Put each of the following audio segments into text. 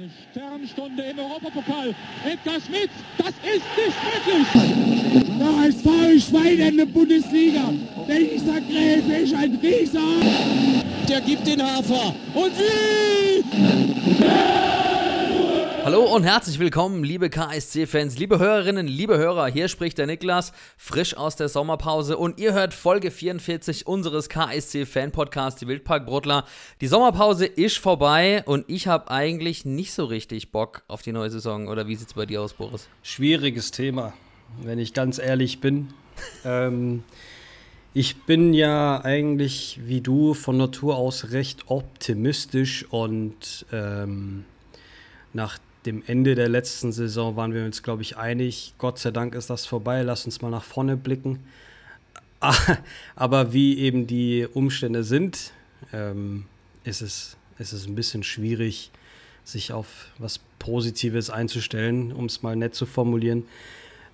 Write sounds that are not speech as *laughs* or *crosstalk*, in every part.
Eine Sternstunde im Europapokal. Edgar Schmidt, das ist nicht möglich. Der HSV Schwein in der Bundesliga. Dieser Gräfe ist ein Rieser. Der gibt den Hafer. Und wie? Hallo und herzlich willkommen, liebe KSC-Fans, liebe Hörerinnen, liebe Hörer. Hier spricht der Niklas, frisch aus der Sommerpause und ihr hört Folge 44 unseres KSC-Fan-Podcasts, die Wildparkbrotler. Die Sommerpause ist vorbei und ich habe eigentlich nicht so richtig Bock auf die neue Saison. Oder wie sieht es bei dir aus, Boris? Schwieriges Thema, wenn ich ganz ehrlich bin. ähm, ich bin ja eigentlich wie du von Natur aus recht optimistisch und ähm, nach dem Ende der letzten Saison waren wir uns, glaube ich, einig. Gott sei Dank ist das vorbei. Lass uns mal nach vorne blicken. *laughs* Aber wie eben die Umstände sind, ähm, ist, es, ist es ein bisschen schwierig, sich auf was Positives einzustellen, um es mal nett zu formulieren.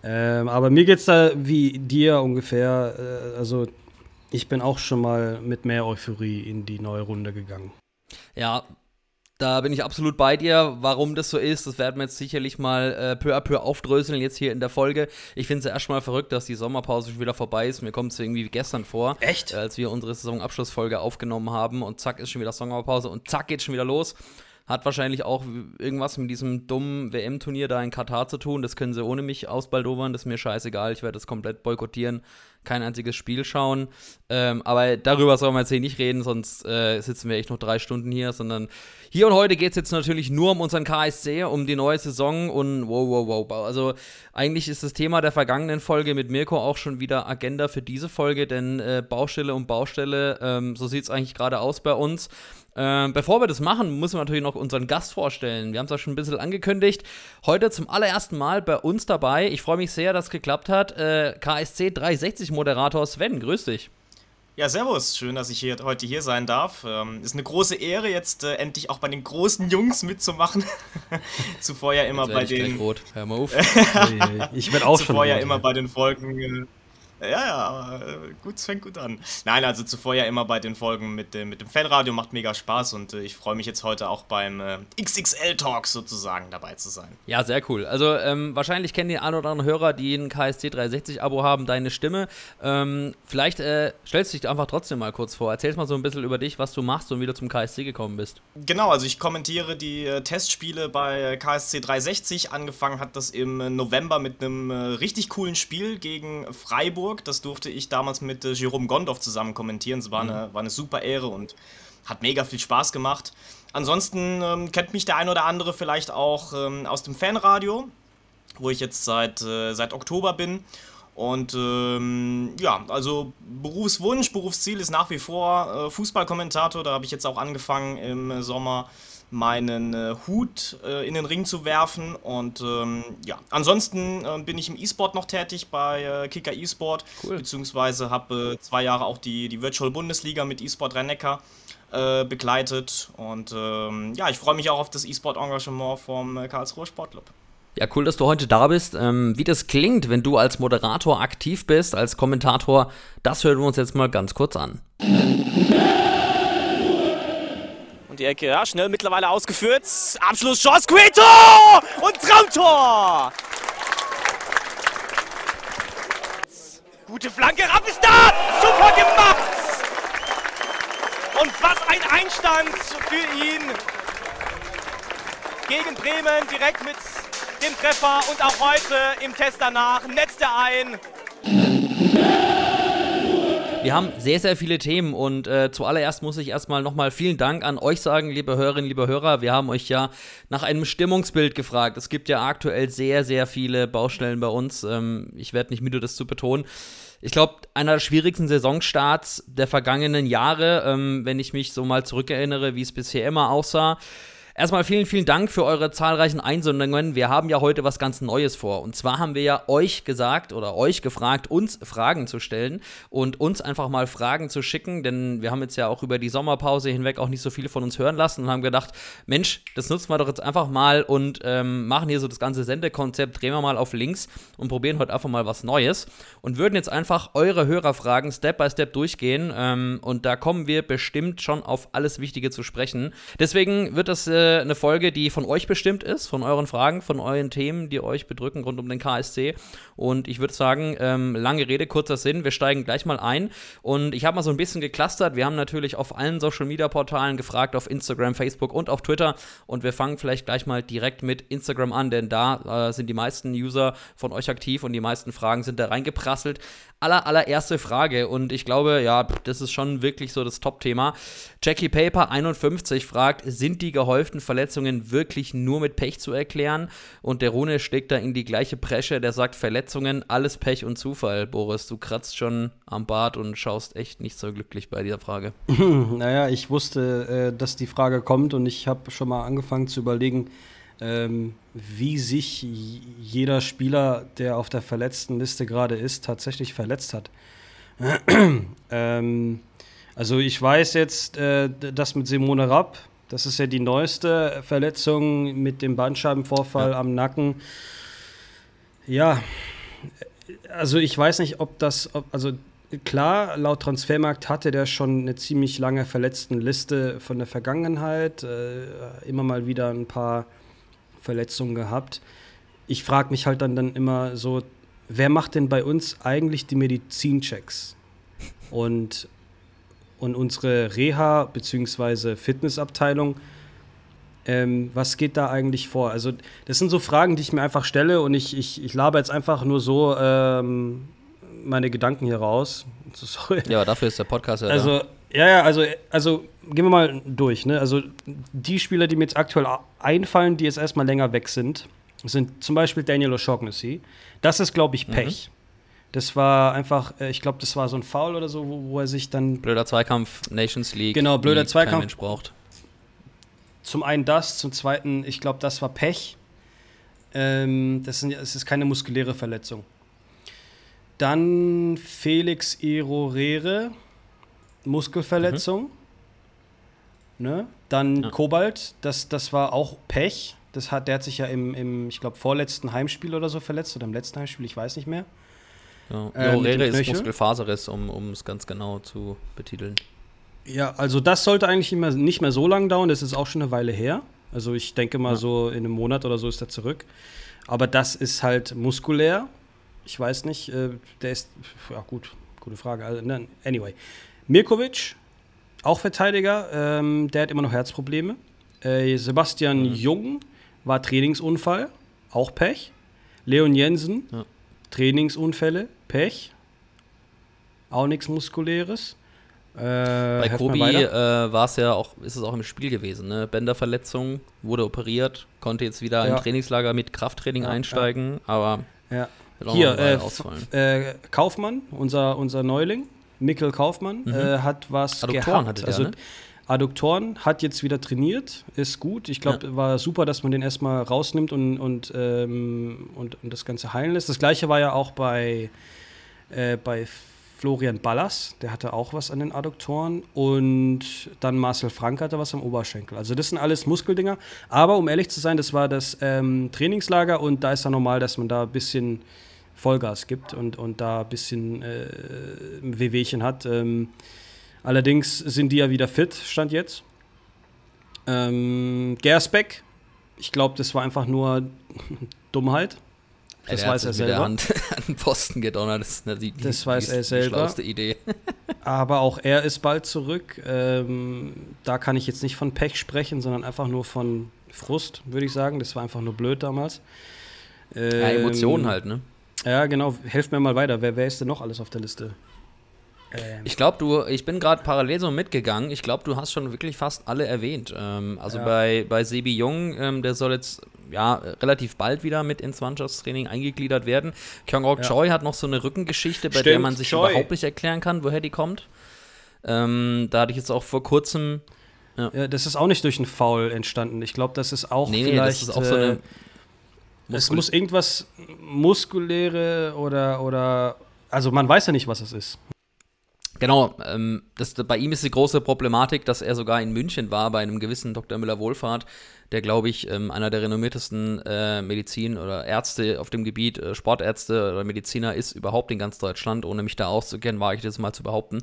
Ähm, aber mir geht es da wie dir ungefähr. Äh, also ich bin auch schon mal mit mehr Euphorie in die neue Runde gegangen. Ja, da bin ich absolut bei dir. Warum das so ist, das werden wir jetzt sicherlich mal äh, peu à peu aufdröseln jetzt hier in der Folge. Ich finde es ja erstmal verrückt, dass die Sommerpause schon wieder vorbei ist. Mir kommt es irgendwie wie gestern vor. Echt? Als wir unsere Saisonabschlussfolge aufgenommen haben und zack ist schon wieder Sommerpause und zack geht schon wieder los. Hat wahrscheinlich auch irgendwas mit diesem dummen WM-Turnier da in Katar zu tun. Das können sie ohne mich ausbaldobern. Das ist mir scheißegal. Ich werde das komplett boykottieren. Kein einziges Spiel schauen. Ähm, aber darüber sollen wir jetzt hier nicht reden, sonst äh, sitzen wir echt noch drei Stunden hier. Sondern hier und heute geht es jetzt natürlich nur um unseren KSC, um die neue Saison und wow, wow, wow. Also eigentlich ist das Thema der vergangenen Folge mit Mirko auch schon wieder Agenda für diese Folge, denn äh, Baustelle um Baustelle, ähm, so sieht es eigentlich gerade aus bei uns. Ähm, bevor wir das machen, müssen wir natürlich noch unseren Gast vorstellen. Wir haben es ja schon ein bisschen angekündigt. Heute zum allerersten Mal bei uns dabei. Ich freue mich sehr, dass es geklappt hat. Äh, KSC 360 Moderator Sven, grüß dich. Ja, servus. Schön, dass ich hier, heute hier sein darf. Ähm, ist eine große Ehre, jetzt äh, endlich auch bei den großen Jungs mitzumachen. *laughs* Zuvor ja immer bei den. Rot. Hör mal auf. *laughs* ich werde auch Zuvor schon. ja immer bei den Folgen. Äh, ja, ja, aber äh, gut, es fängt gut an. Nein, also zuvor ja immer bei den Folgen mit, äh, mit dem Fanradio, macht mega Spaß und äh, ich freue mich jetzt heute auch beim äh, XXL-Talk sozusagen dabei zu sein. Ja, sehr cool. Also ähm, wahrscheinlich kennen die ein oder anderen Hörer, die ein KSC 360-Abo haben, deine Stimme. Ähm, vielleicht äh, stellst du dich einfach trotzdem mal kurz vor. Erzähl mal so ein bisschen über dich, was du machst und wie du zum KSC gekommen bist. Genau, also ich kommentiere die äh, Testspiele bei KSC 360. Angefangen hat das im November mit einem richtig coolen Spiel gegen Freiburg. Hamburg. Das durfte ich damals mit äh, Jerome Gondorf zusammen kommentieren. Es war, mhm. eine, war eine super Ehre und hat mega viel Spaß gemacht. Ansonsten ähm, kennt mich der ein oder andere vielleicht auch ähm, aus dem Fanradio, wo ich jetzt seit, äh, seit Oktober bin. Und ähm, ja, also Berufswunsch, Berufsziel ist nach wie vor äh, Fußballkommentator. Da habe ich jetzt auch angefangen im Sommer meinen äh, Hut äh, in den Ring zu werfen. Und ähm, ja, ansonsten äh, bin ich im E-Sport noch tätig bei äh, Kicker E-Sport, cool. beziehungsweise habe äh, zwei Jahre auch die, die Virtual Bundesliga mit E-Sport Rhein-Neckar äh, begleitet. Und ähm, ja, ich freue mich auch auf das E-Sport-Engagement vom Karlsruher Sportclub. Ja, cool, dass du heute da bist. Ähm, wie das klingt, wenn du als Moderator aktiv bist, als Kommentator, das hören wir uns jetzt mal ganz kurz an. Und die Ecke, ja, schnell mittlerweile ausgeführt. Abschlusschance, Queto! Und Traumtor! Gute Flanke, Rapp ist da! Super gemacht! Und was ein Einstand für ihn! Gegen Bremen direkt mit dem Treffer und auch heute im Test danach netzt er ein. Wir haben sehr, sehr viele Themen und äh, zuallererst muss ich erstmal nochmal vielen Dank an euch sagen, liebe Hörerinnen, liebe Hörer. Wir haben euch ja nach einem Stimmungsbild gefragt. Es gibt ja aktuell sehr, sehr viele Baustellen bei uns. Ähm, ich werde nicht müde, das zu betonen. Ich glaube, einer der schwierigsten Saisonstarts der vergangenen Jahre, ähm, wenn ich mich so mal zurückerinnere, wie es bisher immer aussah. Erstmal vielen, vielen Dank für eure zahlreichen Einsendungen. Wir haben ja heute was ganz Neues vor. Und zwar haben wir ja euch gesagt oder euch gefragt, uns Fragen zu stellen und uns einfach mal Fragen zu schicken, denn wir haben jetzt ja auch über die Sommerpause hinweg auch nicht so viele von uns hören lassen und haben gedacht, Mensch, das nutzen wir doch jetzt einfach mal und ähm, machen hier so das ganze Sendekonzept, drehen wir mal auf links und probieren heute einfach mal was Neues und würden jetzt einfach eure Hörerfragen Step by Step durchgehen ähm, und da kommen wir bestimmt schon auf alles Wichtige zu sprechen. Deswegen wird das äh, eine Folge, die von euch bestimmt ist, von euren Fragen, von euren Themen, die euch bedrücken rund um den KSC. Und ich würde sagen, ähm, lange Rede, kurzer Sinn. Wir steigen gleich mal ein. Und ich habe mal so ein bisschen geclustert. Wir haben natürlich auf allen Social Media Portalen gefragt, auf Instagram, Facebook und auf Twitter. Und wir fangen vielleicht gleich mal direkt mit Instagram an, denn da äh, sind die meisten User von euch aktiv und die meisten Fragen sind da reingeprasselt aller, allererste Frage und ich glaube, ja, das ist schon wirklich so das Top-Thema. Jackie Paper 51 fragt, sind die gehäuften Verletzungen wirklich nur mit Pech zu erklären? Und der Rune steckt da in die gleiche Presche, der sagt, Verletzungen, alles Pech und Zufall. Boris, du kratzt schon am Bart und schaust echt nicht so glücklich bei dieser Frage. *laughs* naja, ich wusste, äh, dass die Frage kommt und ich habe schon mal angefangen zu überlegen, ähm, wie sich jeder Spieler, der auf der verletzten Liste gerade ist, tatsächlich verletzt hat. *clears throat* ähm, also ich weiß jetzt, äh, das mit Simone Rapp, das ist ja die neueste Verletzung mit dem Bandscheibenvorfall ja. am Nacken. Ja, also ich weiß nicht, ob das, ob, also klar, laut Transfermarkt hatte der schon eine ziemlich lange Verletztenliste von der Vergangenheit, äh, immer mal wieder ein paar Verletzungen gehabt. Ich frage mich halt dann, dann immer so, wer macht denn bei uns eigentlich die Medizinchecks? Und, und unsere Reha- bzw. Fitnessabteilung, ähm, was geht da eigentlich vor? Also, das sind so Fragen, die ich mir einfach stelle und ich, ich, ich laber jetzt einfach nur so ähm, meine Gedanken hier raus. *laughs* Sorry. Ja, dafür ist der Podcast ja Also, da. ja, ja, also, also gehen wir mal durch. Ne? Also die Spieler, die mir jetzt aktuell einfallen, die jetzt erstmal länger weg sind, sind zum Beispiel Daniel O'Shaughnessy. Das ist, glaube ich, Pech. Mhm. Das war einfach, äh, ich glaube, das war so ein Foul oder so, wo, wo, er sich dann. Blöder Zweikampf, Nations League. Genau, blöder Zweikampf. Kein Mensch braucht. Zum einen das, zum zweiten, ich glaube, das war Pech. Ähm, das, sind, das ist keine muskuläre Verletzung. Dann Felix Erorere, Muskelverletzung. Mhm. Ne? Dann ja. Kobalt, das, das war auch Pech. Das hat, der hat sich ja im, im ich glaube, vorletzten Heimspiel oder so verletzt oder im letzten Heimspiel, ich weiß nicht mehr. Ja, ähm, ist Muskelfaserriss, um es ganz genau zu betiteln. Ja, also das sollte eigentlich nicht mehr, nicht mehr so lang dauern, das ist auch schon eine Weile her. Also ich denke mal ja. so in einem Monat oder so ist er zurück. Aber das ist halt muskulär. Ich weiß nicht, äh, der ist, ja gut, gute Frage. Also, anyway. Mirkovic, auch Verteidiger, ähm, der hat immer noch Herzprobleme. Äh, Sebastian mhm. Jung war Trainingsunfall, auch Pech. Leon Jensen, ja. Trainingsunfälle, Pech. Auch nichts Muskuläres. Äh, Bei Kobi äh, war es ja auch, ist es auch im Spiel gewesen. Ne? Bänderverletzung, wurde operiert, konnte jetzt wieder ja. im Trainingslager mit Krafttraining ja, einsteigen, aber hier äh, äh, Kaufmann, unser, unser Neuling, Mikkel Kaufmann mhm. äh, hat was Adduktoren gehabt. Der, also ne? Adduktoren hat jetzt wieder trainiert, ist gut. Ich glaube, ja. war super, dass man den erstmal rausnimmt und, und, ähm, und, und, das Ganze heilen lässt. Das gleiche war ja auch bei, äh, bei Florian Ballas, der hatte auch was an den Adduktoren und dann Marcel Frank hatte was am Oberschenkel. Also das sind alles Muskeldinger. Aber um ehrlich zu sein, das war das ähm, Trainingslager und da ist ja normal, dass man da ein bisschen Vollgas gibt und, und da ein bisschen äh, Wehwehchen hat. Ähm, allerdings sind die ja wieder fit, stand jetzt. Ähm, Gersbeck, ich glaube, das war einfach nur *laughs* Dummheit. Das weiß er selber. Hand *laughs* an den Posten gedonnert. Das, ist die, das die, weiß er selber. schlauste Idee. *laughs* Aber auch er ist bald zurück. Ähm, da kann ich jetzt nicht von Pech sprechen, sondern einfach nur von Frust, würde ich sagen. Das war einfach nur blöd damals. Ähm, ja, Emotionen halt, ne? Ja, genau. Helft mir mal weiter. Wer, wer ist denn noch alles auf der Liste? Ähm. Ich glaube, du, ich bin gerade parallel so mitgegangen. Ich glaube, du hast schon wirklich fast alle erwähnt. Ähm, also ja. bei, bei Sebi Jung, ähm, der soll jetzt ja relativ bald wieder mit ins Mannschaftstraining eingegliedert werden. Kyung-Ok ja. Choi hat noch so eine Rückengeschichte, bei Stimmt, der man sich Choi. überhaupt nicht erklären kann, woher die kommt. Ähm, da hatte ich jetzt auch vor kurzem. Ja. ja. das ist auch nicht durch einen Foul entstanden. Ich glaube, das ist auch nee, vielleicht. Nee, das ist auch so eine äh, es muss irgendwas muskuläre oder, oder. Also man weiß ja nicht, was es ist. Genau, ähm, das, bei ihm ist die große Problematik, dass er sogar in München war bei einem gewissen Dr. Müller-Wohlfahrt, der, glaube ich, ähm, einer der renommiertesten äh, Medizin- oder Ärzte auf dem Gebiet, äh, Sportärzte oder Mediziner ist überhaupt in ganz Deutschland. Ohne mich da auszukennen, wage ich das mal zu behaupten.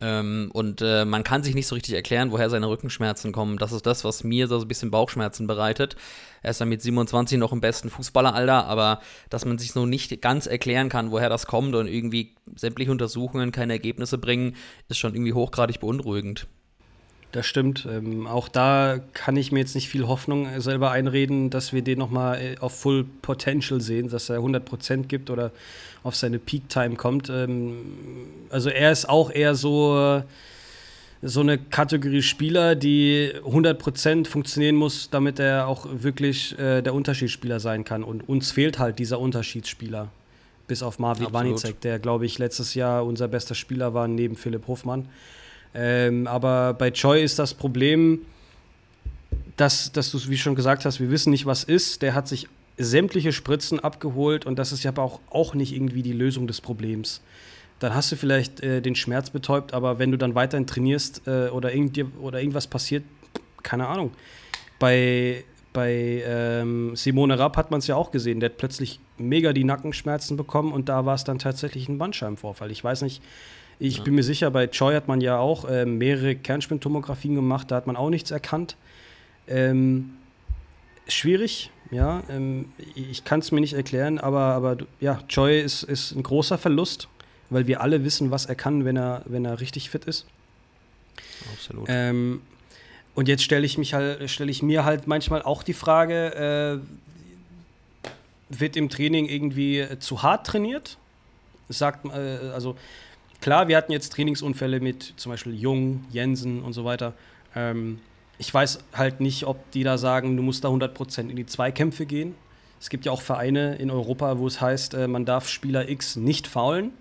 Ähm, und äh, man kann sich nicht so richtig erklären, woher seine Rückenschmerzen kommen. Das ist das, was mir so ein bisschen Bauchschmerzen bereitet. Er ist dann mit 27 noch im besten Fußballeralter, aber dass man sich so nicht ganz erklären kann, woher das kommt und irgendwie sämtliche Untersuchungen keine Ergebnisse bringen, ist schon irgendwie hochgradig beunruhigend. Das stimmt. Ähm, auch da kann ich mir jetzt nicht viel Hoffnung selber einreden, dass wir den nochmal äh, auf Full Potential sehen, dass er 100% gibt oder auf seine Peak Time kommt. Ähm, also er ist auch eher so, so eine Kategorie Spieler, die 100% funktionieren muss, damit er auch wirklich äh, der Unterschiedsspieler sein kann. Und uns fehlt halt dieser Unterschiedsspieler. Bis auf Marvin Wanicek, der, glaube ich, letztes Jahr unser bester Spieler war, neben Philipp Hofmann. Ähm, aber bei Choi ist das Problem, dass, dass du es, wie schon gesagt hast, wir wissen nicht, was ist. Der hat sich sämtliche Spritzen abgeholt und das ist ja auch, auch nicht irgendwie die Lösung des Problems. Dann hast du vielleicht äh, den Schmerz betäubt, aber wenn du dann weiterhin trainierst äh, oder, irgend, oder irgendwas passiert, keine Ahnung. Bei, bei ähm, Simone Rapp hat man es ja auch gesehen, der hat plötzlich mega die Nackenschmerzen bekommen und da war es dann tatsächlich ein Bandscheibenvorfall. Ich weiß nicht, ich ja. bin mir sicher, bei Choi hat man ja auch äh, mehrere Kernspintomographien gemacht, da hat man auch nichts erkannt. Ähm, schwierig, ja. Ähm, ich kann es mir nicht erklären, aber, aber ja, Choi ist, ist ein großer Verlust, weil wir alle wissen, was er kann, wenn er, wenn er richtig fit ist. Absolut. Ähm, und jetzt stelle ich mich halt, stelle ich mir halt manchmal auch die Frage, äh, wird im Training irgendwie zu hart trainiert? Sagt, äh, also Klar, wir hatten jetzt Trainingsunfälle mit zum Beispiel Jung, Jensen und so weiter. Ähm, ich weiß halt nicht, ob die da sagen, du musst da 100% in die Zweikämpfe gehen. Es gibt ja auch Vereine in Europa, wo es heißt, äh, man darf Spieler X nicht faulen,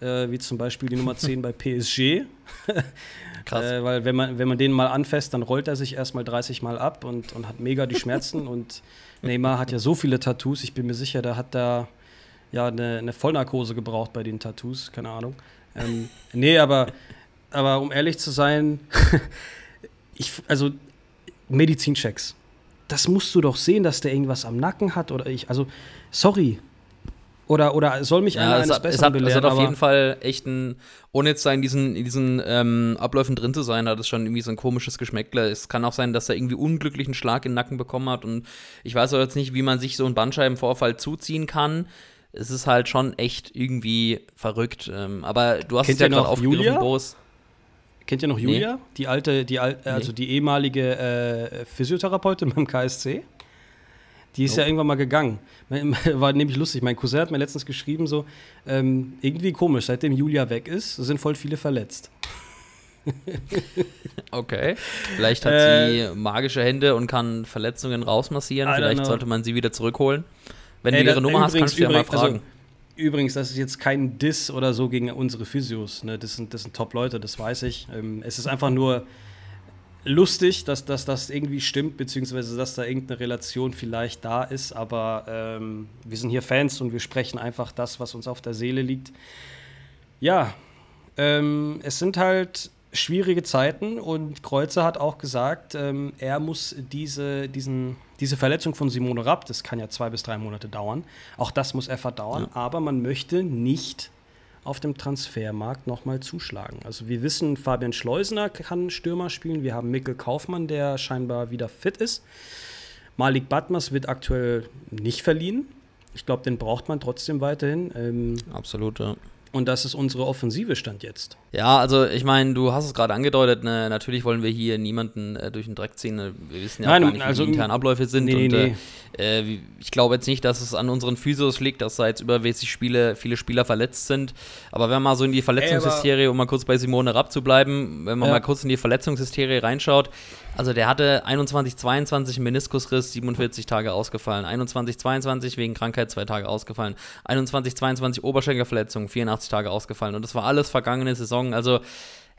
äh, wie zum Beispiel die Nummer *laughs* 10 bei PSG. *laughs* Krass. Äh, weil wenn man, wenn man den mal anfasst, dann rollt er sich erstmal 30 Mal ab und, und hat mega die Schmerzen. *laughs* und Neymar hat ja so viele Tattoos, ich bin mir sicher, der hat da ja eine, eine Vollnarkose gebraucht bei den Tattoos, keine Ahnung. Ähm, nee, aber, aber um ehrlich zu sein, *laughs* ich, also Medizinchecks. Das musst du doch sehen, dass der irgendwas am Nacken hat oder ich. Also, sorry. Oder, oder soll mich ja, einer eines Besseren es hat, belehren, es hat auf jeden Fall echt ein, ohne jetzt in diesen, in diesen ähm, Abläufen drin zu sein, hat es schon irgendwie so ein komisches Geschmäckle. Es kann auch sein, dass er irgendwie unglücklichen Schlag in den Nacken bekommen hat und ich weiß auch jetzt nicht, wie man sich so einen Bandscheibenvorfall zuziehen kann es ist halt schon echt irgendwie verrückt. Ähm, aber du hast Kennt es ja gerade aufgegriffen, Boris. Kennt ihr noch Julia? Nee. Die alte, die al also nee. die ehemalige äh, Physiotherapeutin *laughs* beim KSC? Die ist nope. ja irgendwann mal gegangen. *laughs* War nämlich lustig. Mein Cousin hat mir letztens geschrieben, so, ähm, irgendwie komisch, seitdem Julia weg ist, sind voll viele verletzt. *laughs* okay. Vielleicht hat äh, sie magische Hände und kann Verletzungen rausmassieren. Vielleicht sollte man sie wieder zurückholen. Wenn du ihre Nummer hast, kannst du ja mal fragen. Also, übrigens, das ist jetzt kein Diss oder so gegen unsere Physios. Ne? Das sind, das sind Top-Leute, das weiß ich. Ähm, es ist einfach nur lustig, dass, dass das irgendwie stimmt, beziehungsweise dass da irgendeine Relation vielleicht da ist. Aber ähm, wir sind hier Fans und wir sprechen einfach das, was uns auf der Seele liegt. Ja, ähm, es sind halt schwierige Zeiten und Kreuzer hat auch gesagt, ähm, er muss diese, diesen, diese Verletzung von Simone Rapp, das kann ja zwei bis drei Monate dauern, auch das muss er verdauern, ja. aber man möchte nicht auf dem Transfermarkt nochmal zuschlagen. Also wir wissen, Fabian Schleusener kann Stürmer spielen, wir haben Mikkel Kaufmann, der scheinbar wieder fit ist. Malik Batmas wird aktuell nicht verliehen. Ich glaube, den braucht man trotzdem weiterhin. Ähm, Absolut, ja. Und das ist unsere Offensive Stand jetzt. Ja, also ich meine, du hast es gerade angedeutet, ne, natürlich wollen wir hier niemanden äh, durch den Dreck ziehen. Ne? Wir wissen ja Nein, auch gar nicht, also, wie die internen Abläufe sind. Nee, und, nee. Äh, ich glaube jetzt nicht, dass es an unseren Physios liegt, dass da jetzt übermäßig Spiele, viele Spieler verletzt sind. Aber wenn man mal so in die Verletzungshysterie, um mal kurz bei Simone Rapp zu bleiben, wenn man ja. mal kurz in die Verletzungshysterie reinschaut, also der hatte 21, 22 Meniskusriss, 47 Tage ausgefallen. 21, 22 wegen Krankheit zwei Tage ausgefallen. 21, 22 Oberschenkelverletzung, 84 Tage ausgefallen. Und das war alles vergangene Saison. Also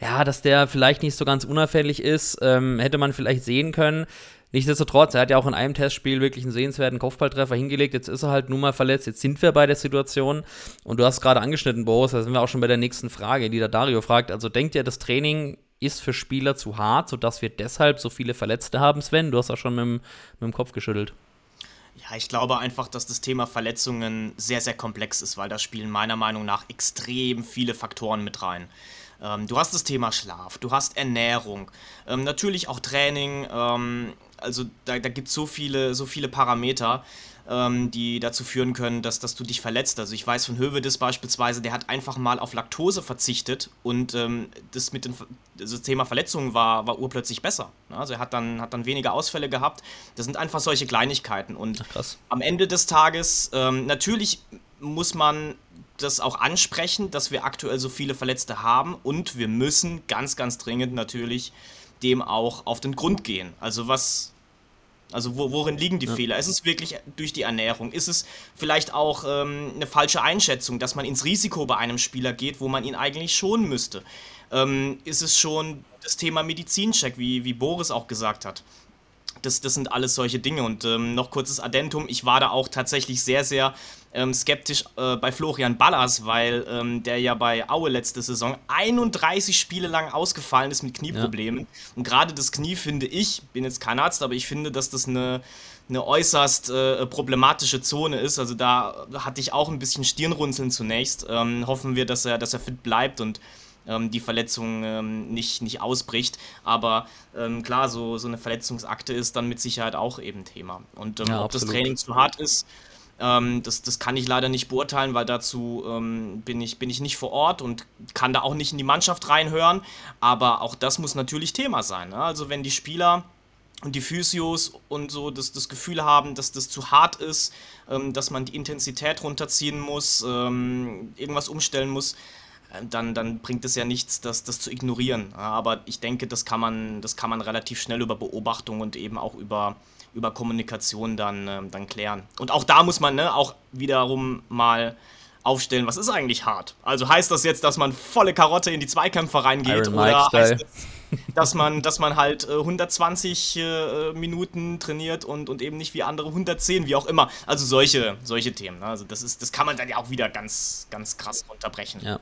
ja, dass der vielleicht nicht so ganz unauffällig ist, ähm, hätte man vielleicht sehen können. Nichtsdestotrotz, er hat ja auch in einem Testspiel wirklich einen sehenswerten Kopfballtreffer hingelegt. Jetzt ist er halt nun mal verletzt. Jetzt sind wir bei der Situation. Und du hast gerade angeschnitten, Boris, da sind wir auch schon bei der nächsten Frage, die der Dario fragt. Also denkt ihr, das Training ist für Spieler zu hart, sodass wir deshalb so viele Verletzte haben. Sven, du hast auch schon mit mit dem Kopf geschüttelt. Ja, ich glaube einfach, dass das Thema Verletzungen sehr, sehr komplex ist, weil da spielen meiner Meinung nach extrem viele Faktoren mit rein. Ähm, du hast das Thema Schlaf, du hast Ernährung, ähm, natürlich auch Training, ähm, also da, da gibt es so viele, so viele Parameter ähm, die dazu führen können, dass, dass du dich verletzt. Also ich weiß von Hövedes beispielsweise, der hat einfach mal auf Laktose verzichtet und ähm, das mit dem das Thema Verletzungen war, war urplötzlich besser. Also er hat dann, hat dann weniger Ausfälle gehabt. Das sind einfach solche Kleinigkeiten. Und Ach, am Ende des Tages, ähm, natürlich muss man das auch ansprechen, dass wir aktuell so viele Verletzte haben und wir müssen ganz, ganz dringend natürlich dem auch auf den Grund gehen. Also was, also wo, worin liegen die ja. Fehler? Ist es wirklich durch die Ernährung? Ist es vielleicht auch ähm, eine falsche Einschätzung, dass man ins Risiko bei einem Spieler geht, wo man ihn eigentlich schonen müsste? Ähm, ist es schon das Thema Medizincheck, wie, wie Boris auch gesagt hat? Das, das sind alles solche Dinge. Und ähm, noch kurzes Addentum, ich war da auch tatsächlich sehr, sehr ähm, skeptisch äh, bei Florian Ballas, weil ähm, der ja bei Aue letzte Saison 31 Spiele lang ausgefallen ist mit Knieproblemen. Ja. Und gerade das Knie finde ich, bin jetzt kein Arzt, aber ich finde, dass das eine, eine äußerst äh, problematische Zone ist. Also da hatte ich auch ein bisschen Stirnrunzeln zunächst. Ähm, hoffen wir, dass er, dass er fit bleibt und ähm, die Verletzung ähm, nicht, nicht ausbricht. Aber ähm, klar, so, so eine Verletzungsakte ist dann mit Sicherheit auch eben Thema. Und ähm, ja, ob das Training zu hart ist, ähm, das, das kann ich leider nicht beurteilen, weil dazu ähm, bin, ich, bin ich nicht vor Ort und kann da auch nicht in die Mannschaft reinhören. Aber auch das muss natürlich Thema sein. Ne? Also wenn die Spieler und die Physios und so das, das Gefühl haben, dass das zu hart ist, ähm, dass man die Intensität runterziehen muss, ähm, irgendwas umstellen muss, äh, dann, dann bringt es ja nichts, das, das zu ignorieren. Aber ich denke, das kann, man, das kann man relativ schnell über Beobachtung und eben auch über, über Kommunikation dann, äh, dann klären. Und auch da muss man ne, auch wiederum mal aufstellen, was ist eigentlich hart? Also heißt das jetzt, dass man volle Karotte in die Zweikämpfe reingeht Iron oder heißt das, dass man, dass man halt äh, 120 äh, Minuten trainiert und, und eben nicht wie andere 110, wie auch immer. Also solche, solche Themen. Ne? Also das ist, das kann man dann ja auch wieder ganz, ganz krass unterbrechen. Ja.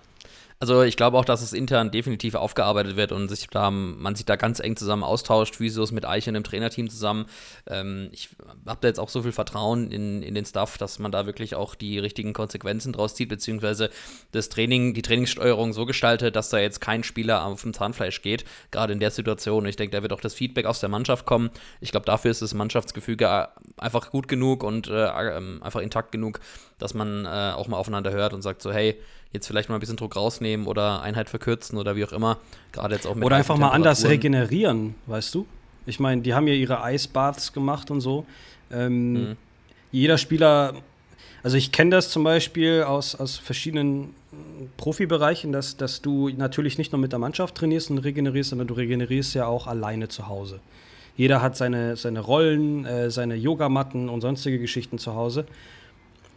Also ich glaube auch, dass es intern definitiv aufgearbeitet wird und sich da, man sich da ganz eng zusammen austauscht, Physios mit Eichen im Trainerteam zusammen. Ähm, ich habe da jetzt auch so viel Vertrauen in, in den Staff, dass man da wirklich auch die richtigen Konsequenzen draus zieht, beziehungsweise das Training, die Trainingssteuerung so gestaltet, dass da jetzt kein Spieler auf dem Zahnfleisch geht, gerade in der Situation. Ich denke, da wird auch das Feedback aus der Mannschaft kommen. Ich glaube, dafür ist das Mannschaftsgefüge einfach gut genug und äh, ähm, einfach intakt genug, dass man äh, auch mal aufeinander hört und sagt so, hey, jetzt vielleicht mal ein bisschen Druck rausnehmen oder Einheit verkürzen oder wie auch immer. Gerade jetzt auch mit Oder einfach mal anders regenerieren, weißt du? Ich meine, die haben ja ihre Eisbaths gemacht und so. Ähm, mhm. Jeder Spieler, also ich kenne das zum Beispiel aus, aus verschiedenen Profibereichen, dass, dass du natürlich nicht nur mit der Mannschaft trainierst und regenerierst, sondern du regenerierst ja auch alleine zu Hause. Jeder hat seine, seine Rollen, äh, seine Yogamatten und sonstige Geschichten zu Hause.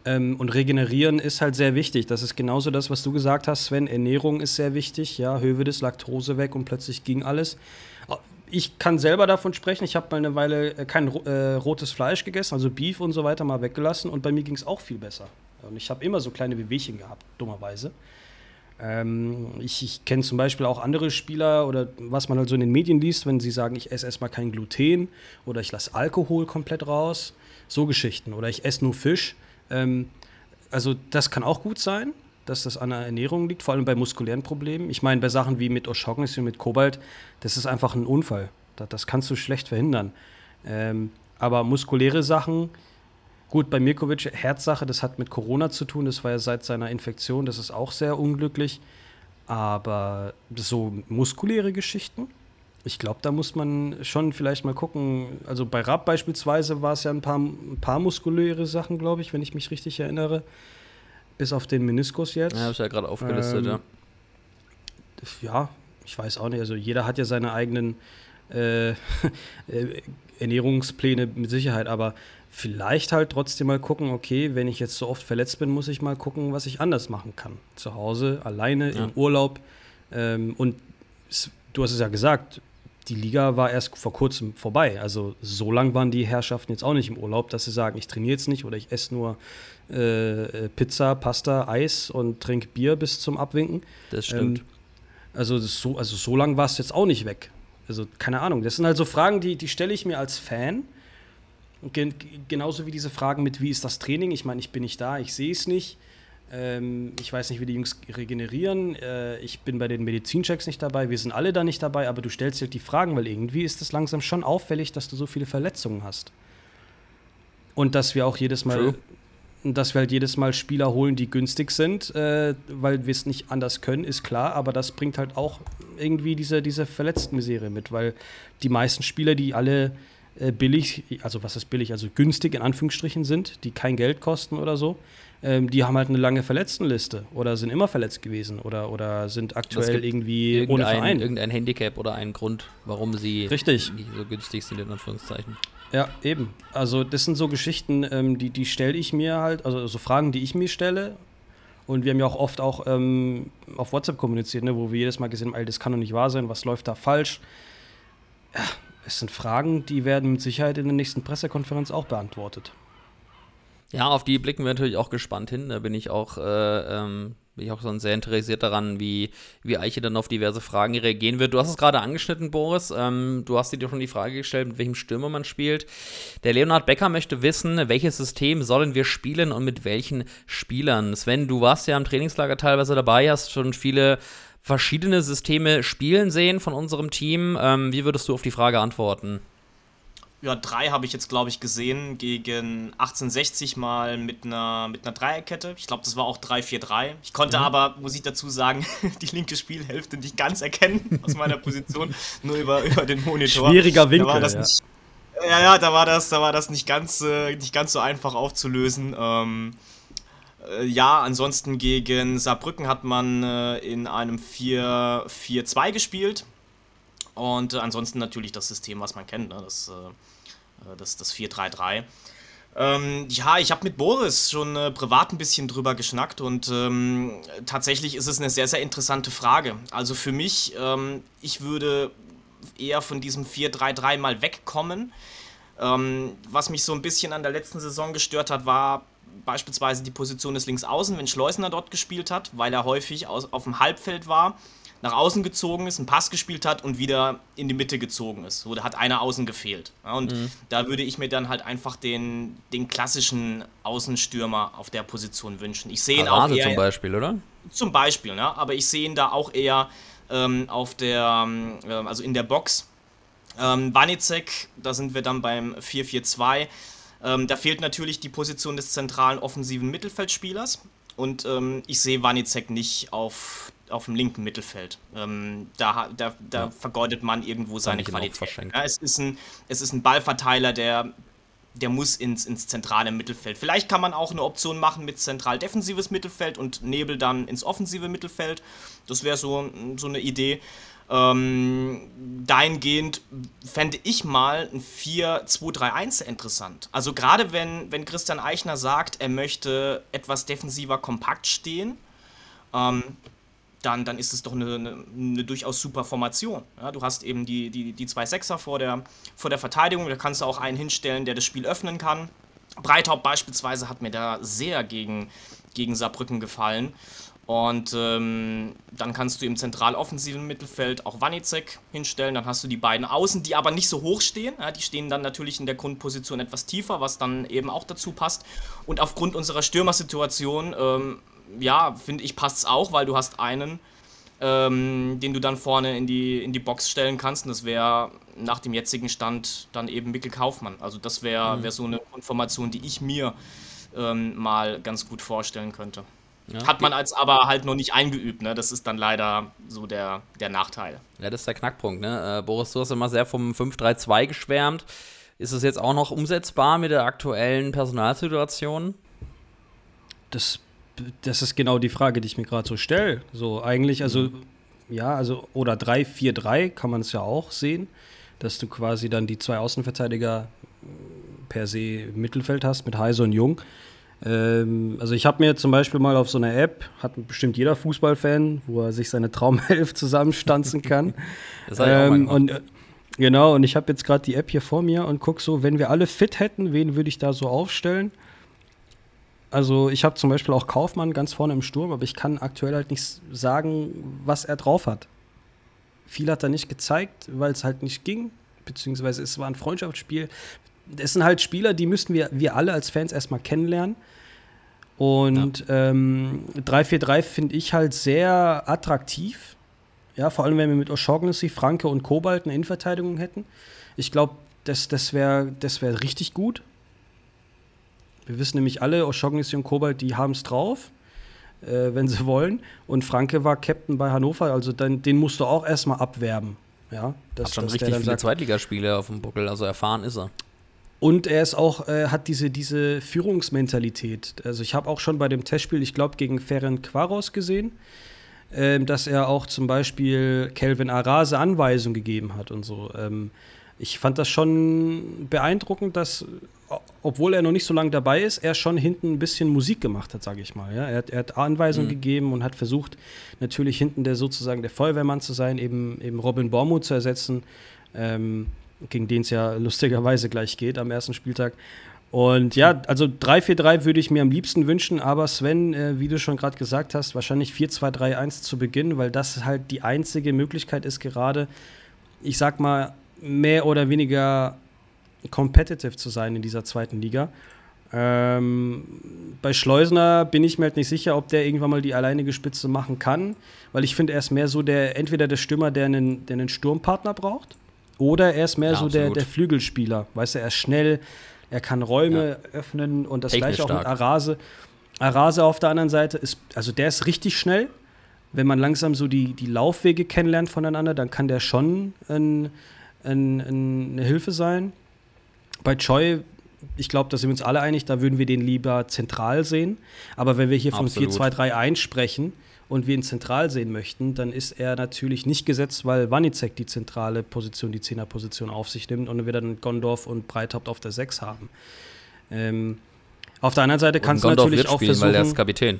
Ähm, und regenerieren ist halt sehr wichtig. Das ist genauso das, was du gesagt hast, Sven. Ernährung ist sehr wichtig. Ja, Hövedes, Laktose weg und plötzlich ging alles. Ich kann selber davon sprechen. Ich habe mal eine Weile äh, kein äh, rotes Fleisch gegessen, also Beef und so weiter mal weggelassen. Und bei mir ging es auch viel besser. Und ich habe immer so kleine Wehwehchen gehabt, dummerweise. Ähm, ich, ich kenne zum Beispiel auch andere Spieler oder was man halt so in den Medien liest, wenn sie sagen, ich esse erstmal kein Gluten oder ich lasse Alkohol komplett raus. So Geschichten. Oder ich esse nur Fisch. Ähm, also das kann auch gut sein, dass das an der Ernährung liegt, vor allem bei muskulären Problemen. Ich meine, bei Sachen wie mit Oschognis und mit Kobalt, das ist einfach ein Unfall. Das, das kannst du schlecht verhindern. Ähm, aber muskuläre Sachen, gut, bei Mirkovic, Herzsache, das hat mit Corona zu tun, das war ja seit seiner Infektion, das ist auch sehr unglücklich. Aber so muskuläre Geschichten, ich glaube, da muss man schon vielleicht mal gucken. Also bei Rapp beispielsweise war es ja ein paar, ein paar muskuläre Sachen, glaube ich, wenn ich mich richtig erinnere. Bis auf den Meniskus jetzt. Ja, habe ich ja gerade aufgelistet, ähm, ja. Ja, ich weiß auch nicht. Also jeder hat ja seine eigenen *laughs* äh, Ernährungspläne mit Sicherheit, aber vielleicht halt trotzdem mal gucken, okay, wenn ich jetzt so oft verletzt bin, muss ich mal gucken, was ich anders machen kann. Zu Hause, alleine, ja. im Urlaub. Ähm, und du hast es ja gesagt, die Liga war erst vor kurzem vorbei. Also so lang waren die Herrschaften jetzt auch nicht im Urlaub, dass sie sagen, ich trainiere jetzt nicht oder ich esse nur äh, Pizza, Pasta, Eis und trinke Bier bis zum Abwinken. Das stimmt. Ähm, Also so, also so lang war es jetzt auch nicht weg. Also keine Ahnung. Das sind halt so Fragen, die, die stelle ich mir als Fan. Gen genauso wie diese Fragen mit, wie ist das Training? Ich meine, ich bin nicht da, ich sehe es nicht. Ähm, ich weiß nicht, wie die Jungs regenerieren. Äh, ich bin bei den Medizinchecks nicht dabei. Wir sind alle da nicht dabei. Aber du stellst dir halt die Fragen, weil irgendwie ist es langsam schon auffällig, dass du so viele Verletzungen hast. Und dass wir auch jedes Mal, True. dass wir halt jedes Mal Spieler holen, die günstig sind, äh, weil wir es nicht anders können, ist klar. Aber das bringt halt auch irgendwie diese, diese Verletzten-Misere mit, weil die meisten Spieler, die alle äh, billig, also was ist billig, also günstig in Anführungsstrichen sind, die kein Geld kosten oder so, ähm, die haben halt eine lange Verletztenliste oder sind immer verletzt gewesen oder, oder sind aktuell irgendwie ohne Verein. Irgendein Handicap oder einen Grund, warum sie Richtig. nicht so günstig sind, in Anführungszeichen. Ja, eben. Also das sind so Geschichten, ähm, die, die stelle ich mir halt, also so Fragen, die ich mir stelle. Und wir haben ja auch oft auch ähm, auf WhatsApp kommuniziert, ne, wo wir jedes Mal gesehen haben, das kann doch nicht wahr sein, was läuft da falsch. Ja, es sind Fragen, die werden mit Sicherheit in der nächsten Pressekonferenz auch beantwortet. Ja, auf die blicken wir natürlich auch gespannt hin. Da bin ich auch, äh, ähm, bin ich auch so sehr interessiert daran, wie, wie Eiche dann auf diverse Fragen reagieren wird. Du hast es gerade angeschnitten, Boris. Ähm, du hast dir schon die Frage gestellt, mit welchem Stürmer man spielt. Der Leonhard Becker möchte wissen, welches System sollen wir spielen und mit welchen Spielern. Sven, du warst ja im Trainingslager teilweise dabei, hast schon viele verschiedene Systeme spielen sehen von unserem Team. Ähm, wie würdest du auf die Frage antworten? Ja, drei habe ich jetzt, glaube ich, gesehen gegen 1860 mal mit einer, mit einer Dreierkette. Ich glaube, das war auch 3-4-3. Ich konnte mhm. aber, muss ich dazu sagen, *laughs* die linke Spielhälfte nicht ganz erkennen *laughs* aus meiner Position, nur über, über den Monitor. Schwieriger Winkel. Da ja. Nicht, ja, ja, da war das, da war das nicht ganz, äh, nicht ganz so einfach aufzulösen. Ähm, äh, ja, ansonsten gegen Saarbrücken hat man äh, in einem 4-4-2 gespielt. Und äh, ansonsten natürlich das System, was man kennt, ne? das, äh, äh das, das 4-3-3. Ähm, ja, ich habe mit Boris schon äh, privat ein bisschen drüber geschnackt und ähm, tatsächlich ist es eine sehr, sehr interessante Frage. Also für mich, ähm, ich würde eher von diesem 4-3-3 mal wegkommen. Ähm, was mich so ein bisschen an der letzten Saison gestört hat, war beispielsweise die Position des Linksaußen, wenn Schleusner dort gespielt hat, weil er häufig aus, auf dem Halbfeld war nach außen gezogen ist, einen Pass gespielt hat und wieder in die Mitte gezogen ist. So, da hat einer außen gefehlt. Ja, und mhm. da würde ich mir dann halt einfach den, den klassischen Außenstürmer auf der Position wünschen. Ich sehe ihn auch eher, zum Beispiel, oder? Zum Beispiel, ne? aber ich sehe ihn da auch eher ähm, auf der, äh, also in der Box. Ähm, Banizek, da sind wir dann beim 4-4-2. Ähm, da fehlt natürlich die Position des zentralen offensiven Mittelfeldspielers. Und ähm, ich sehe Wanizek nicht auf auf dem linken Mittelfeld. Ähm, da da, da ja. vergeudet man irgendwo seine Qualität. Ja, es, ist ein, es ist ein Ballverteiler, der, der muss ins, ins zentrale Mittelfeld. Vielleicht kann man auch eine Option machen mit zentral defensives Mittelfeld und Nebel dann ins offensive Mittelfeld. Das wäre so, so eine Idee. Ähm, dahingehend fände ich mal ein 4-2-3-1 interessant. Also gerade wenn, wenn Christian Eichner sagt, er möchte etwas defensiver kompakt stehen, ähm, dann, dann ist es doch eine, eine, eine durchaus super Formation. Ja, du hast eben die, die, die zwei Sechser vor der, vor der Verteidigung, da kannst du auch einen hinstellen, der das Spiel öffnen kann. Breithaupt beispielsweise hat mir da sehr gegen, gegen Saarbrücken gefallen. Und ähm, dann kannst du im zentral-offensiven Mittelfeld auch Wanizek hinstellen. Dann hast du die beiden Außen, die aber nicht so hoch stehen. Ja, die stehen dann natürlich in der Grundposition etwas tiefer, was dann eben auch dazu passt. Und aufgrund unserer Stürmersituation ähm, ja, finde ich, passt es auch, weil du hast einen, ähm, den du dann vorne in die, in die Box stellen kannst. Und das wäre nach dem jetzigen Stand dann eben Mikkel Kaufmann. Also das wäre mhm. wär so eine Information, die ich mir ähm, mal ganz gut vorstellen könnte. Ja, Hat man als aber halt noch nicht eingeübt, ne? Das ist dann leider so der, der Nachteil. Ja, das ist der Knackpunkt, ne? Äh, Boris, du hast immer sehr vom 5-3-2 geschwärmt. Ist es jetzt auch noch umsetzbar mit der aktuellen Personalsituation? Das das ist genau die Frage, die ich mir gerade so stelle. So eigentlich, also, ja, also, oder 3-4-3 kann man es ja auch sehen, dass du quasi dann die zwei Außenverteidiger per se im Mittelfeld hast mit Heise und Jung. Ähm, also ich habe mir zum Beispiel mal auf so einer App, hat bestimmt jeder Fußballfan, wo er sich seine Traumelf zusammenstanzen kann. *laughs* das ähm, und äh, Genau, und ich habe jetzt gerade die App hier vor mir und gucke so, wenn wir alle fit hätten, wen würde ich da so aufstellen? Also ich habe zum Beispiel auch Kaufmann ganz vorne im Sturm, aber ich kann aktuell halt nicht sagen, was er drauf hat. Viel hat er nicht gezeigt, weil es halt nicht ging, beziehungsweise es war ein Freundschaftsspiel. Das sind halt Spieler, die müssten wir, wir alle als Fans erstmal kennenlernen. Und ja. ähm, 3-4-3 finde ich halt sehr attraktiv. Ja, vor allem, wenn wir mit O'Shaughnessy, Franke und Kobalt eine Innenverteidigung hätten. Ich glaube, das, das wäre das wär richtig gut. Wir wissen nämlich alle, O'Shaughnessy und Kobalt, die haben es drauf, äh, wenn sie *laughs* wollen. Und Franke war Captain bei Hannover, also dann, den musst du auch erstmal abwerben. Ja, das, schon richtig viele sagt, Zweitligaspiele auf dem Buckel, also erfahren ist er. Und er ist auch, äh, hat diese, diese Führungsmentalität. Also ich habe auch schon bei dem Testspiel, ich glaube, gegen Ferenc Quaros gesehen, äh, dass er auch zum Beispiel Kelvin Arase Anweisungen gegeben hat und so. Ähm, ich fand das schon beeindruckend, dass, obwohl er noch nicht so lange dabei ist, er schon hinten ein bisschen Musik gemacht hat, sage ich mal. Ja? Er, hat, er hat Anweisungen mhm. gegeben und hat versucht, natürlich hinten der sozusagen der Feuerwehrmann zu sein, eben, eben Robin Bormuth zu ersetzen. Ähm, gegen den es ja lustigerweise gleich geht am ersten Spieltag. Und ja, also 3-4-3 würde ich mir am liebsten wünschen, aber Sven, äh, wie du schon gerade gesagt hast, wahrscheinlich 4-2-3-1 zu Beginn, weil das halt die einzige Möglichkeit ist, gerade, ich sag mal, mehr oder weniger competitive zu sein in dieser zweiten Liga. Ähm, bei Schleusner bin ich mir halt nicht sicher, ob der irgendwann mal die alleinige Spitze machen kann, weil ich finde, er ist mehr so der, entweder der Stürmer, der einen, der einen Sturmpartner braucht, oder er ist mehr ja, so der, der Flügelspieler. Weißt du, er ist schnell, er kann Räume ja. öffnen und das Technisch gleiche auch mit Arase. Arase auf der anderen Seite ist, also der ist richtig schnell. Wenn man langsam so die, die Laufwege kennenlernt voneinander, dann kann der schon ein, ein, eine Hilfe sein. Bei Choi, ich glaube, da sind wir uns alle einig, da würden wir den lieber zentral sehen. Aber wenn wir hier von 4-2-3-1 sprechen, und wir ihn zentral sehen möchten, dann ist er natürlich nicht gesetzt, weil Wanizek die zentrale Position, die Zehnerposition auf sich nimmt und wir dann Gondorf und Breithaupt auf der 6 haben. Ähm, auf der anderen Seite kannst du natürlich auch versuchen, weil er ist Kapitän.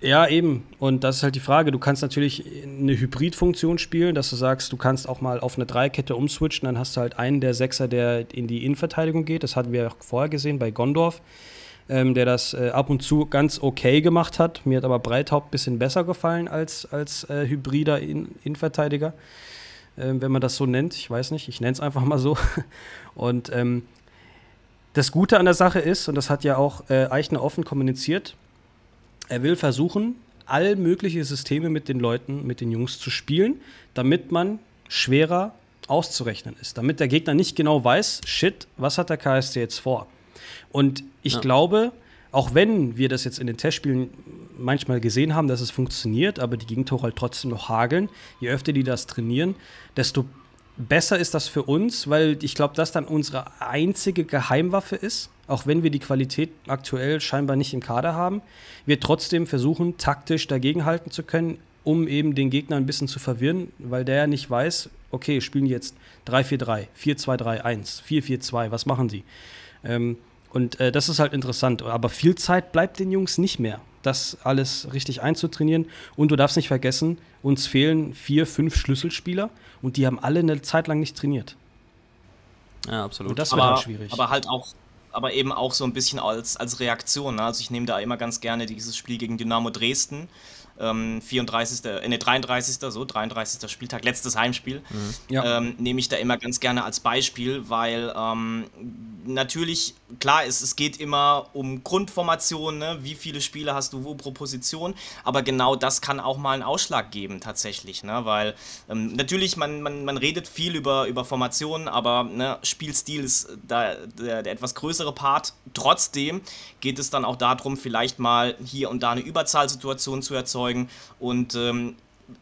Ja, eben. Und das ist halt die Frage. Du kannst natürlich eine Hybridfunktion spielen, dass du sagst, du kannst auch mal auf eine Dreikette umswitchen, dann hast du halt einen der Sechser, der in die Innenverteidigung geht. Das hatten wir auch vorher gesehen bei Gondorf ähm, der das äh, ab und zu ganz okay gemacht hat. Mir hat aber Breithaupt ein bisschen besser gefallen als, als äh, hybrider in Innenverteidiger, ähm, wenn man das so nennt. Ich weiß nicht, ich nenne es einfach mal so. *laughs* Und ähm, das Gute an der Sache ist, und das hat ja auch äh, Eichner offen kommuniziert, er will versuchen, all mögliche Systeme mit den Leuten, mit den Jungs zu spielen, damit man schwerer auszurechnen ist. Damit der Gegner nicht genau weiß, shit, was hat der KSC jetzt vor? Und ich ja. glaube, auch wenn wir das jetzt in den Testspielen manchmal gesehen haben, dass es funktioniert, aber die Gegentore halt trotzdem noch hageln, je öfter die das trainieren, desto besser ist das für uns, weil ich glaube, das dann unsere einzige Geheimwaffe ist, auch wenn wir die Qualität aktuell scheinbar nicht im Kader haben, wir trotzdem versuchen, taktisch dagegenhalten zu können, um eben den Gegner ein bisschen zu verwirren, weil der ja nicht weiß, okay, spielen jetzt 3-4-3, 4-2-3-1, 4-4-2, was machen sie? Ähm, und äh, das ist halt interessant. Aber viel Zeit bleibt den Jungs nicht mehr, das alles richtig einzutrainieren. Und du darfst nicht vergessen, uns fehlen vier, fünf Schlüsselspieler und die haben alle eine Zeit lang nicht trainiert. Ja, absolut. Und das wird halt schwierig. Aber halt auch, aber eben auch so ein bisschen als, als Reaktion. Ne? Also ich nehme da immer ganz gerne dieses Spiel gegen Dynamo Dresden ähm, 34. Äh, ne, 33. so, 33. Spieltag, letztes Heimspiel, mhm. ja. ähm, nehme ich da immer ganz gerne als Beispiel, weil ähm, natürlich, klar, es, es geht immer um Grundformation, ne? wie viele Spiele hast du wo pro Position, aber genau das kann auch mal einen Ausschlag geben tatsächlich, ne? weil ähm, natürlich, man, man, man redet viel über, über Formationen, aber ne, Spielstil ist da der, der etwas größere Part. Trotzdem geht es dann auch darum, vielleicht mal hier und da eine Überzahlsituation zu erzeugen und ähm,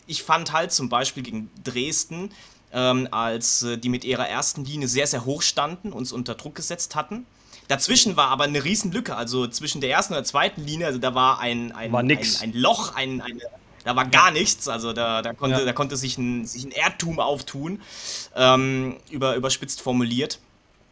ich fand halt zum Beispiel gegen Dresden, ähm, als äh, die mit ihrer ersten Linie sehr, sehr hoch standen, uns unter Druck gesetzt hatten. Dazwischen war aber eine Riesenlücke, also zwischen der ersten und der zweiten Linie, also da war ein, ein, war ein, ein, Loch, ein, eine, da war gar nichts, also da, da, konnte, ja. da konnte sich ein, sich ein Erdtum auftun, ähm, über, überspitzt formuliert.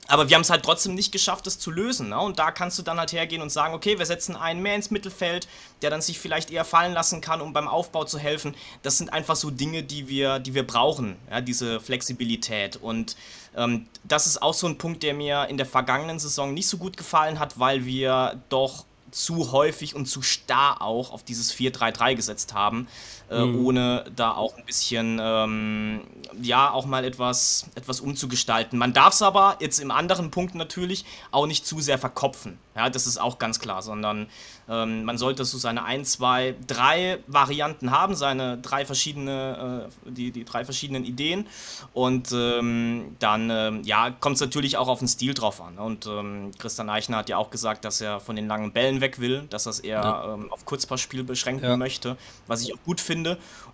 Aber wir haben es halt trotzdem nicht geschafft, das zu lösen. Ne? Und da kannst du dann halt hergehen und sagen, okay, wir setzen einen mehr ins Mittelfeld, der dann sich vielleicht eher fallen lassen kann, um beim Aufbau zu helfen. Das sind einfach so Dinge, die wir, die wir brauchen, ja? diese Flexibilität. Und ähm, das ist auch so ein Punkt, der mir in der vergangenen Saison nicht so gut gefallen hat, weil wir doch zu häufig und zu starr auch auf dieses 4-3-3 gesetzt haben, äh, mhm. ohne da auch ein bisschen, ähm, ja, auch mal etwas, etwas umzugestalten. Man darf es aber jetzt im anderen Punkt natürlich auch nicht zu sehr verkopfen. Ja, das ist auch ganz klar, sondern ähm, man sollte so seine ein, zwei, drei Varianten haben, seine drei verschiedene, äh, die, die drei verschiedenen Ideen. Und ähm, dann ähm, ja, kommt es natürlich auch auf den Stil drauf an. Und ähm, Christian Eichner hat ja auch gesagt, dass er von den langen Bällen weg will, dass er es eher ja. Ähm, auf Kurzpassspiel beschränken ja. möchte, was ich auch gut finde.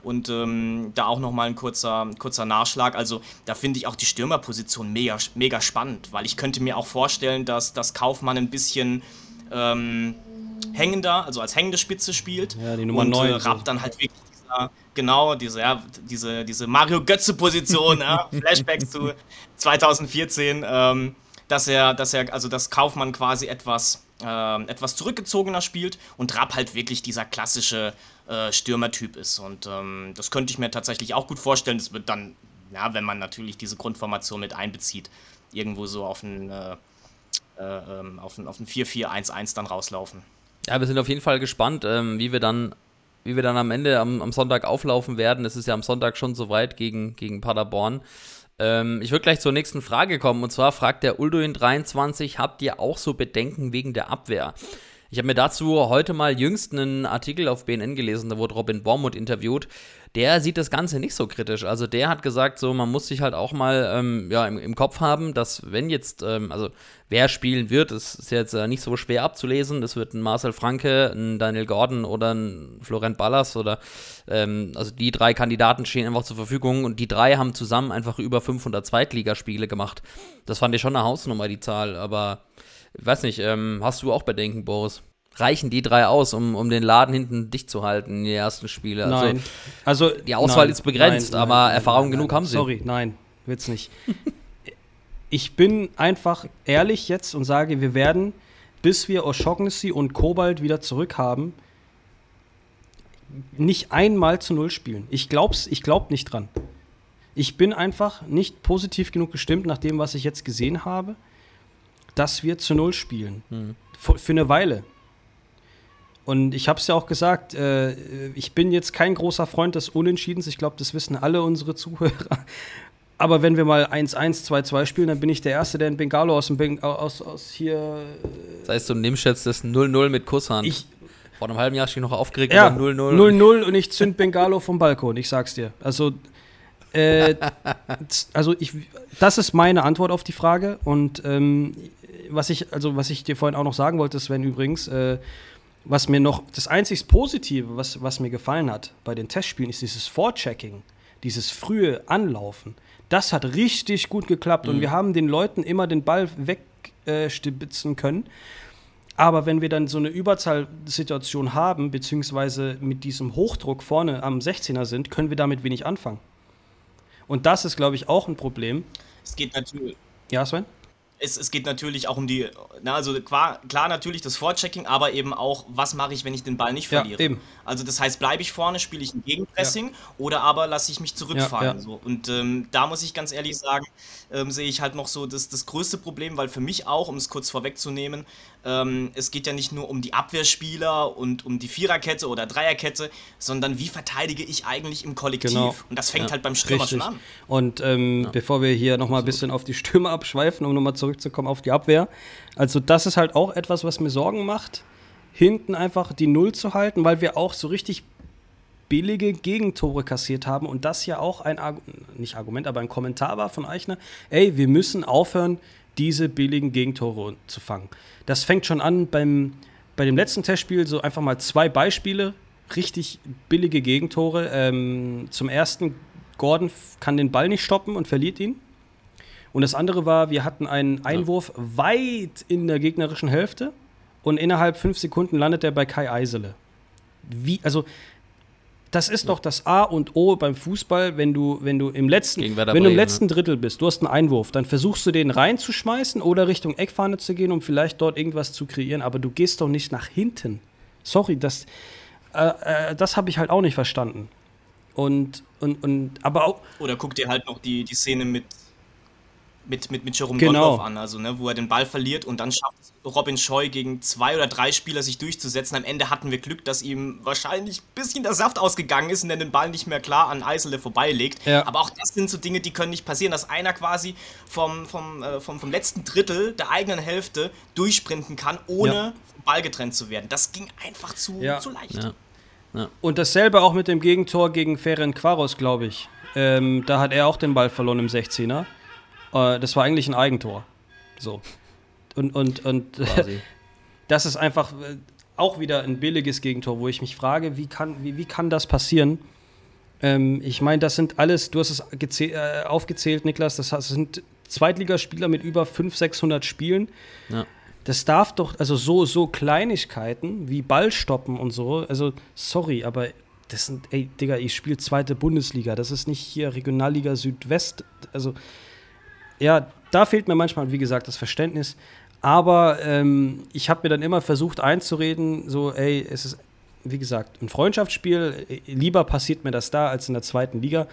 Und ähm, da auch nochmal ein kurzer, kurzer Nachschlag. Also da finde ich auch die Stürmerposition mega, mega spannend, weil ich könnte mir auch vorstellen, dass, dass Kaufmann ein bisschen ähm, hängender, also als hängende Spitze spielt. Ja, die Nummer und 9. Äh, Rapp dann halt wirklich dieser, genau, diese, ja, diese, diese Mario Götze-Position, *laughs* ja, Flashbacks zu 2014, ähm, dass er, dass er, also dass Kaufmann quasi etwas, äh, etwas zurückgezogener spielt und Rapp halt wirklich dieser klassische äh, Stürmertyp ist. Und ähm, das könnte ich mir tatsächlich auch gut vorstellen. Das wird dann, ja, wenn man natürlich diese Grundformation mit einbezieht, irgendwo so auf ein, äh, äh ähm, auf ein, auf ein 4-4-1-1 dann rauslaufen. Ja, wir sind auf jeden Fall gespannt, ähm, wie wir dann wie wir dann am Ende am, am, Sonntag auflaufen werden. Es ist ja am Sonntag schon soweit gegen, gegen Paderborn. Ähm, ich würde gleich zur nächsten Frage kommen. Und zwar fragt der Ulduin23, habt ihr auch so Bedenken wegen der Abwehr? Ich habe mir dazu heute mal jüngst einen Artikel auf BNN gelesen, da wurde Robin Bormuth interviewt. Der sieht das Ganze nicht so kritisch. Also der hat gesagt, so man muss sich halt auch mal ähm, ja, im, im, Kopf haben, dass wenn jetzt, ähm, also wer spielen wird, das ist jetzt äh, nicht so schwer abzulesen. Das wird ein Marcel Franke, ein Daniel Gordon oder ein Florent Ballas oder ähm, also die drei Kandidaten stehen einfach zur Verfügung und die drei haben zusammen einfach über 500 Zweitligaspiele gemacht. Das fand ich schon eine Hausnummer, die Zahl, aber weiß nicht, ähm, hast du auch Bedenken, Boris? Reichen die drei aus, um, um den Laden hinten dicht zu halten in den ersten Spiele? Also, nein. Also, die Auswahl nein, ist begrenzt, nein, aber nein, Erfahrung genug haben sie. Sorry, nein, wird's nicht. *laughs* ich bin einfach ehrlich jetzt und sage, wir werden, bis wir O'Shaughnessy und Kobalt wieder zurückhaben, nicht einmal zu Null spielen. Ich glaub's, ich glaub nicht dran. Ich bin einfach nicht positiv genug gestimmt nach dem, was ich jetzt gesehen habe dass wir zu Null spielen. Mhm. Für, für, eine Weile. Und ich habe es ja auch gesagt, äh, ich bin jetzt kein großer Freund des Unentschiedens. Ich glaube, das wissen alle unsere *laughs* Zuhörer. Aber wenn wir mal 1-1, 2-2 spielen, dann bin ich der Erste, der in Bengalo aus dem Ben aus, aus hier. Das heißt, du nimmst jetzt das 0-0 mit Kusshand. Ich, Vor einem halben Jahr stehe ich noch aufgeregt ja, 0-0. 0-0 und ich zünd Bengalo vom Balkon, ich sag's dir. Also, äh, *laughs* also ich, das ist meine Antwort auf die Frage. Und ähm, was ich, also was ich dir vorhin auch noch sagen wollte, Sven, übrigens, äh, was mir noch, das einzig Positive, was, was mir gefallen hat bei den Testspielen, ist dieses Vorchecking, dieses frühe Anlaufen. Das hat richtig gut geklappt mhm. und wir haben den Leuten immer den Ball wegstibitzen äh, können. Aber wenn wir dann so eine Überzahlsituation haben, beziehungsweise mit diesem Hochdruck vorne am 16er sind, können wir damit wenig anfangen. Und das ist, glaube ich, auch ein Problem. Es geht natürlich. Ja, Sven? Es, es geht natürlich auch um die, na, also klar, klar natürlich das Vorchecking, aber eben auch, was mache ich, wenn ich den Ball nicht verliere. Ja, also das heißt, bleibe ich vorne, spiele ich ein Gegenpressing ja. oder aber lasse ich mich zurückfallen. Ja, so. Und ähm, da muss ich ganz ehrlich sagen, ähm, sehe ich halt noch so das, das größte Problem, weil für mich auch, um es kurz vorwegzunehmen, ähm, es geht ja nicht nur um die Abwehrspieler und um die Viererkette oder Dreierkette, sondern wie verteidige ich eigentlich im Kollektiv? Genau. Und das fängt ja, halt beim Stürmer richtig. schon an. Und ähm, ja. bevor wir hier nochmal ein bisschen auf die Stürmer abschweifen, um nochmal zurückzukommen auf die Abwehr, also das ist halt auch etwas, was mir Sorgen macht, hinten einfach die Null zu halten, weil wir auch so richtig billige Gegentore kassiert haben und das ja auch ein, Argu nicht Argument, aber ein Kommentar war von Eichner, ey, wir müssen aufhören, diese billigen Gegentore zu fangen. Das fängt schon an beim, bei dem letzten Testspiel, so einfach mal zwei Beispiele, richtig billige Gegentore. Ähm, zum ersten, Gordon kann den Ball nicht stoppen und verliert ihn. Und das andere war, wir hatten einen Einwurf ja. weit in der gegnerischen Hälfte und innerhalb fünf Sekunden landet er bei Kai Eisele. Wie, also das ist doch das A und O beim Fußball, wenn du, wenn du im letzten, wenn Bremen, du im letzten ne? Drittel bist, du hast einen Einwurf, dann versuchst du den reinzuschmeißen oder Richtung Eckfahne zu gehen, um vielleicht dort irgendwas zu kreieren, aber du gehst doch nicht nach hinten. Sorry, das, äh, äh, das habe ich halt auch nicht verstanden. Und, und, und aber auch. Oder guck dir halt noch die, die Szene mit mit, mit, mit Jerome Genau. Gondorf an, also ne, wo er den Ball verliert und dann schafft Robin Scheu gegen zwei oder drei Spieler sich durchzusetzen. Am Ende hatten wir Glück, dass ihm wahrscheinlich ein bisschen der Saft ausgegangen ist und er den Ball nicht mehr klar an Eisele vorbeilegt. Ja. Aber auch das sind so Dinge, die können nicht passieren, dass einer quasi vom, vom, äh, vom, vom letzten Drittel der eigenen Hälfte durchsprinten kann, ohne Ja. vom Ball getrennt zu werden. Das ging einfach zu, Ja. zu leicht. Und dasselbe auch mit dem Gegentor gegen Ferenc Quaros, glaube ich. Ähm, da hat er auch den Ball verloren im 16er. Äh, das war eigentlich ein Eigentor. So. Und, und, und Quasi. *laughs* das ist einfach äh, auch wieder ein billiges Gegentor, wo ich mich frage, wie kann, wie, wie kann das passieren? Ähm, ich meine, das sind alles, du hast es äh, aufgezählt, Niklas, das das sind Zweitligaspieler mit über 500, 600 Spielen. Ja. Das darf doch, also so, so Kleinigkeiten wie Ballstoppen und so, also sorry, aber das sind, ey, Digga, ich spiele zweite Bundesliga, das ist nicht hier Regionalliga Südwest, also ja, da fehlt mir manchmal, wie gesagt, das Verständnis. Aber ähm, ich habe mir dann immer versucht einzureden, so, ey, es ist, wie gesagt, ein Freundschaftsspiel. Lieber passiert mir das da als in der zweiten Liga.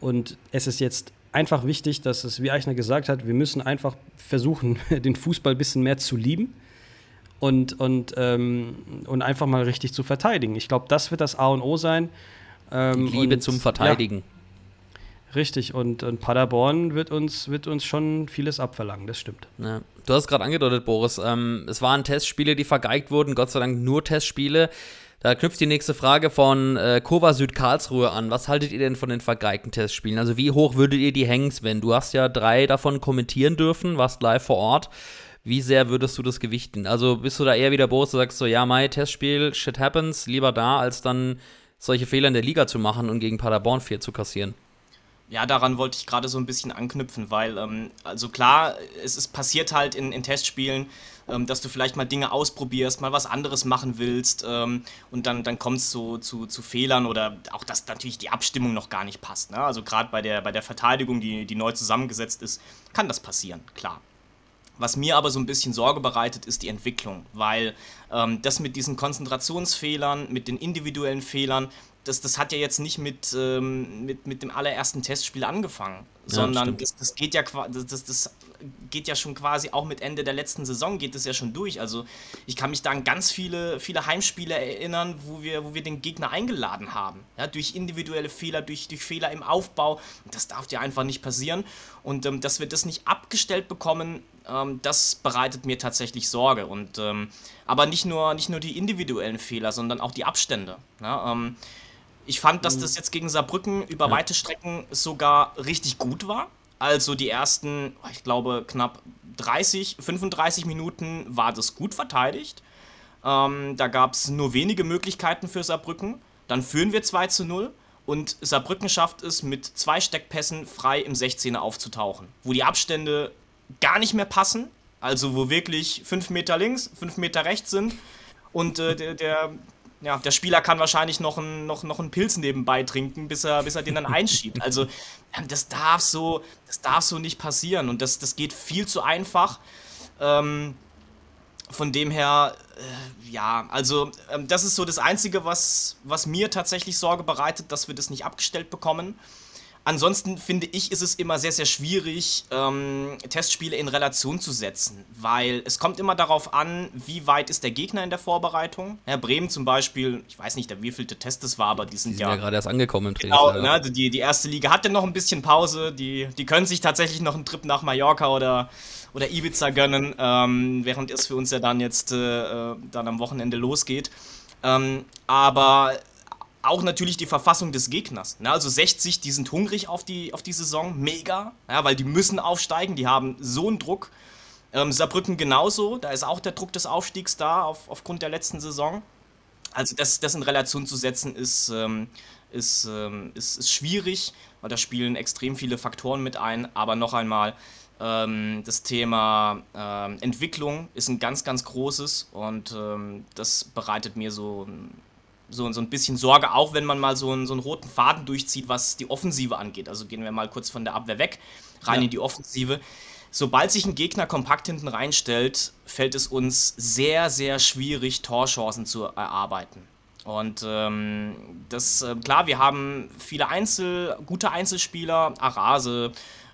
Und es ist jetzt einfach wichtig, dass es, wie Eichner gesagt hat, wir müssen einfach versuchen, *laughs* den Fußball ein bisschen mehr zu lieben und, und, ähm, und einfach mal richtig zu verteidigen. Ich glaube, das wird das A und O sein. Ähm, Liebe und, zum Verteidigen. Ja, richtig, und, und Paderborn wird uns, wird uns schon vieles abverlangen, das stimmt. Ja. Du hast gerade angedeutet, Boris. Ähm, es waren Testspiele, die vergeigt wurden. Gott sei Dank nur Testspiele. Da knüpft die nächste Frage von äh, Kova Süd Karlsruhe an. Was haltet ihr denn von den vergeigten Testspielen? Also wie hoch würdet ihr die hängen, Sven? Du hast ja drei davon kommentieren dürfen, warst live vor Ort. Wie sehr würdest du das gewichten? Also bist du da eher wieder Boris, du sagst so, ja, mein Testspiel, shit happens, lieber da, als dann solche Fehler in der Liga zu machen und gegen Paderborn 4 zu kassieren? Ja, daran wollte ich gerade so ein bisschen anknüpfen, weil, ähm, also klar, es ist passiert halt in, in Testspielen, ähm, dass du vielleicht mal Dinge ausprobierst, mal was anderes machen willst ähm, und dann, dann es so, zu, zu Fehlern oder auch, dass natürlich die Abstimmung noch gar nicht passt. Ne? Also gerade bei der, bei der Verteidigung, die, die neu zusammengesetzt ist, kann das passieren, klar. Was mir aber so ein bisschen Sorge bereitet, ist die Entwicklung, weil ähm, das mit diesen Konzentrationsfehlern, mit den individuellen Fehlern, das, das hat ja jetzt nicht mit, ähm, mit, mit dem allerersten Testspiel angefangen, sondern stimmt. das, das, geht ja, das, das, das geht ja schon quasi auch mit Ende der letzten Saison geht es ja schon durch. Also ich kann mich da an ganz viele, viele Heimspiele erinnern, wo wir, wo wir den Gegner eingeladen haben. Ja, durch individuelle Fehler, durch, durch Fehler im Aufbau. Das darf dir einfach nicht passieren. Und ähm, dass wir das nicht abgestellt bekommen, ähm, das bereitet mir tatsächlich Sorge. Und ähm, aber nicht nur, nicht nur die individuellen Fehler, sondern auch die Abstände. Ja, ähm, ich fand, dass das jetzt gegen Saarbrücken über weite Strecken sogar richtig gut war. Also die ersten, ich glaube, knapp 30, 35 Minuten war das gut verteidigt. Ähm, da gab es nur wenige Möglichkeiten für Saarbrücken. Dann führen wir 2 zu 0 und Saarbrücken schafft es mit zwei Steckpässen frei im 16er aufzutauchen, wo die Abstände gar nicht mehr passen. Also wo wirklich 5 Meter links, 5 Meter rechts sind und äh, der, der, ja, der Spieler kann wahrscheinlich noch einen, noch, noch einen Pilz nebenbei trinken, bis er, bis er den dann einschiebt. *laughs* Also das darf so, das darf so nicht passieren und das, das geht viel zu einfach. Ähm, von dem her, äh, ja, also ähm, das ist so das Einzige, was, was mir tatsächlich Sorge bereitet, dass wir das nicht abgestellt bekommen. Ansonsten finde ich, ist es immer sehr, sehr schwierig, ähm, Testspiele in Relation zu setzen, weil es kommt immer darauf an, wie weit ist der Gegner in der Vorbereitung. Herr Bremen zum Beispiel, ich weiß nicht, der wievielte Test es war, aber die sind Die sind ja, gerade erst angekommen im Training. Genau, ne, also die, die erste Liga hat ja noch ein bisschen Pause. Die, die können sich tatsächlich noch einen Trip nach Mallorca oder, oder Ibiza gönnen, ähm, während es für uns ja dann jetzt äh, äh, dann am Wochenende losgeht. Ähm, aber auch natürlich die Verfassung des Gegners. Ne? Also 60, die sind hungrig auf die, auf die Saison, mega, ja, weil die müssen aufsteigen, die haben so einen Druck. Ähm, Saarbrücken genauso, da ist auch der Druck des Aufstiegs da auf, aufgrund der letzten Saison. Also das, das in Relation zu setzen ist, ähm, ist, ähm, ist, ist schwierig, weil da spielen extrem viele Faktoren mit ein. Aber noch einmal, ähm, das Thema ähm, Entwicklung ist ein ganz, ganz großes und ähm, das bereitet mir so, so, so ein bisschen Sorge, auch wenn man mal so einen, so einen roten Faden durchzieht, was die Offensive angeht. Also gehen wir mal kurz von der Abwehr weg, rein Ja. in die Offensive. Sobald sich ein Gegner kompakt hinten reinstellt, fällt es uns sehr, sehr schwierig, Torchancen zu erarbeiten. Und ähm, das, äh, klar, wir haben viele Einzel, gute Einzelspieler, Arase,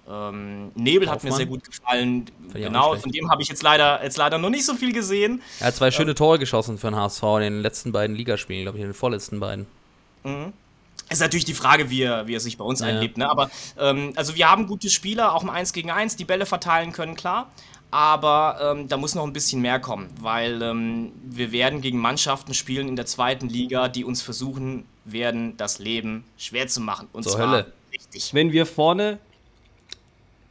Ähm, Nebel hat mir Kaufmann. sehr gut gefallen. Fand Genau, von dem habe ich jetzt leider, jetzt leider noch nicht so viel gesehen. Er hat zwei schöne Tore geschossen für den HSV in den letzten beiden Ligaspielen, glaube ich, in den vorletzten beiden. Ist natürlich die Frage, wie er, wie er sich bei uns Ja. einlebt. Ne? Aber ähm, also wir haben gute Spieler, auch im 1 gegen 1, die Bälle verteilen können, klar. Aber ähm, da muss noch ein bisschen mehr kommen, weil ähm, wir werden gegen Mannschaften spielen in der zweiten Liga, die uns versuchen werden, das Leben schwer zu machen. Und Zur zwar Hölle. richtig. Wenn wir vorne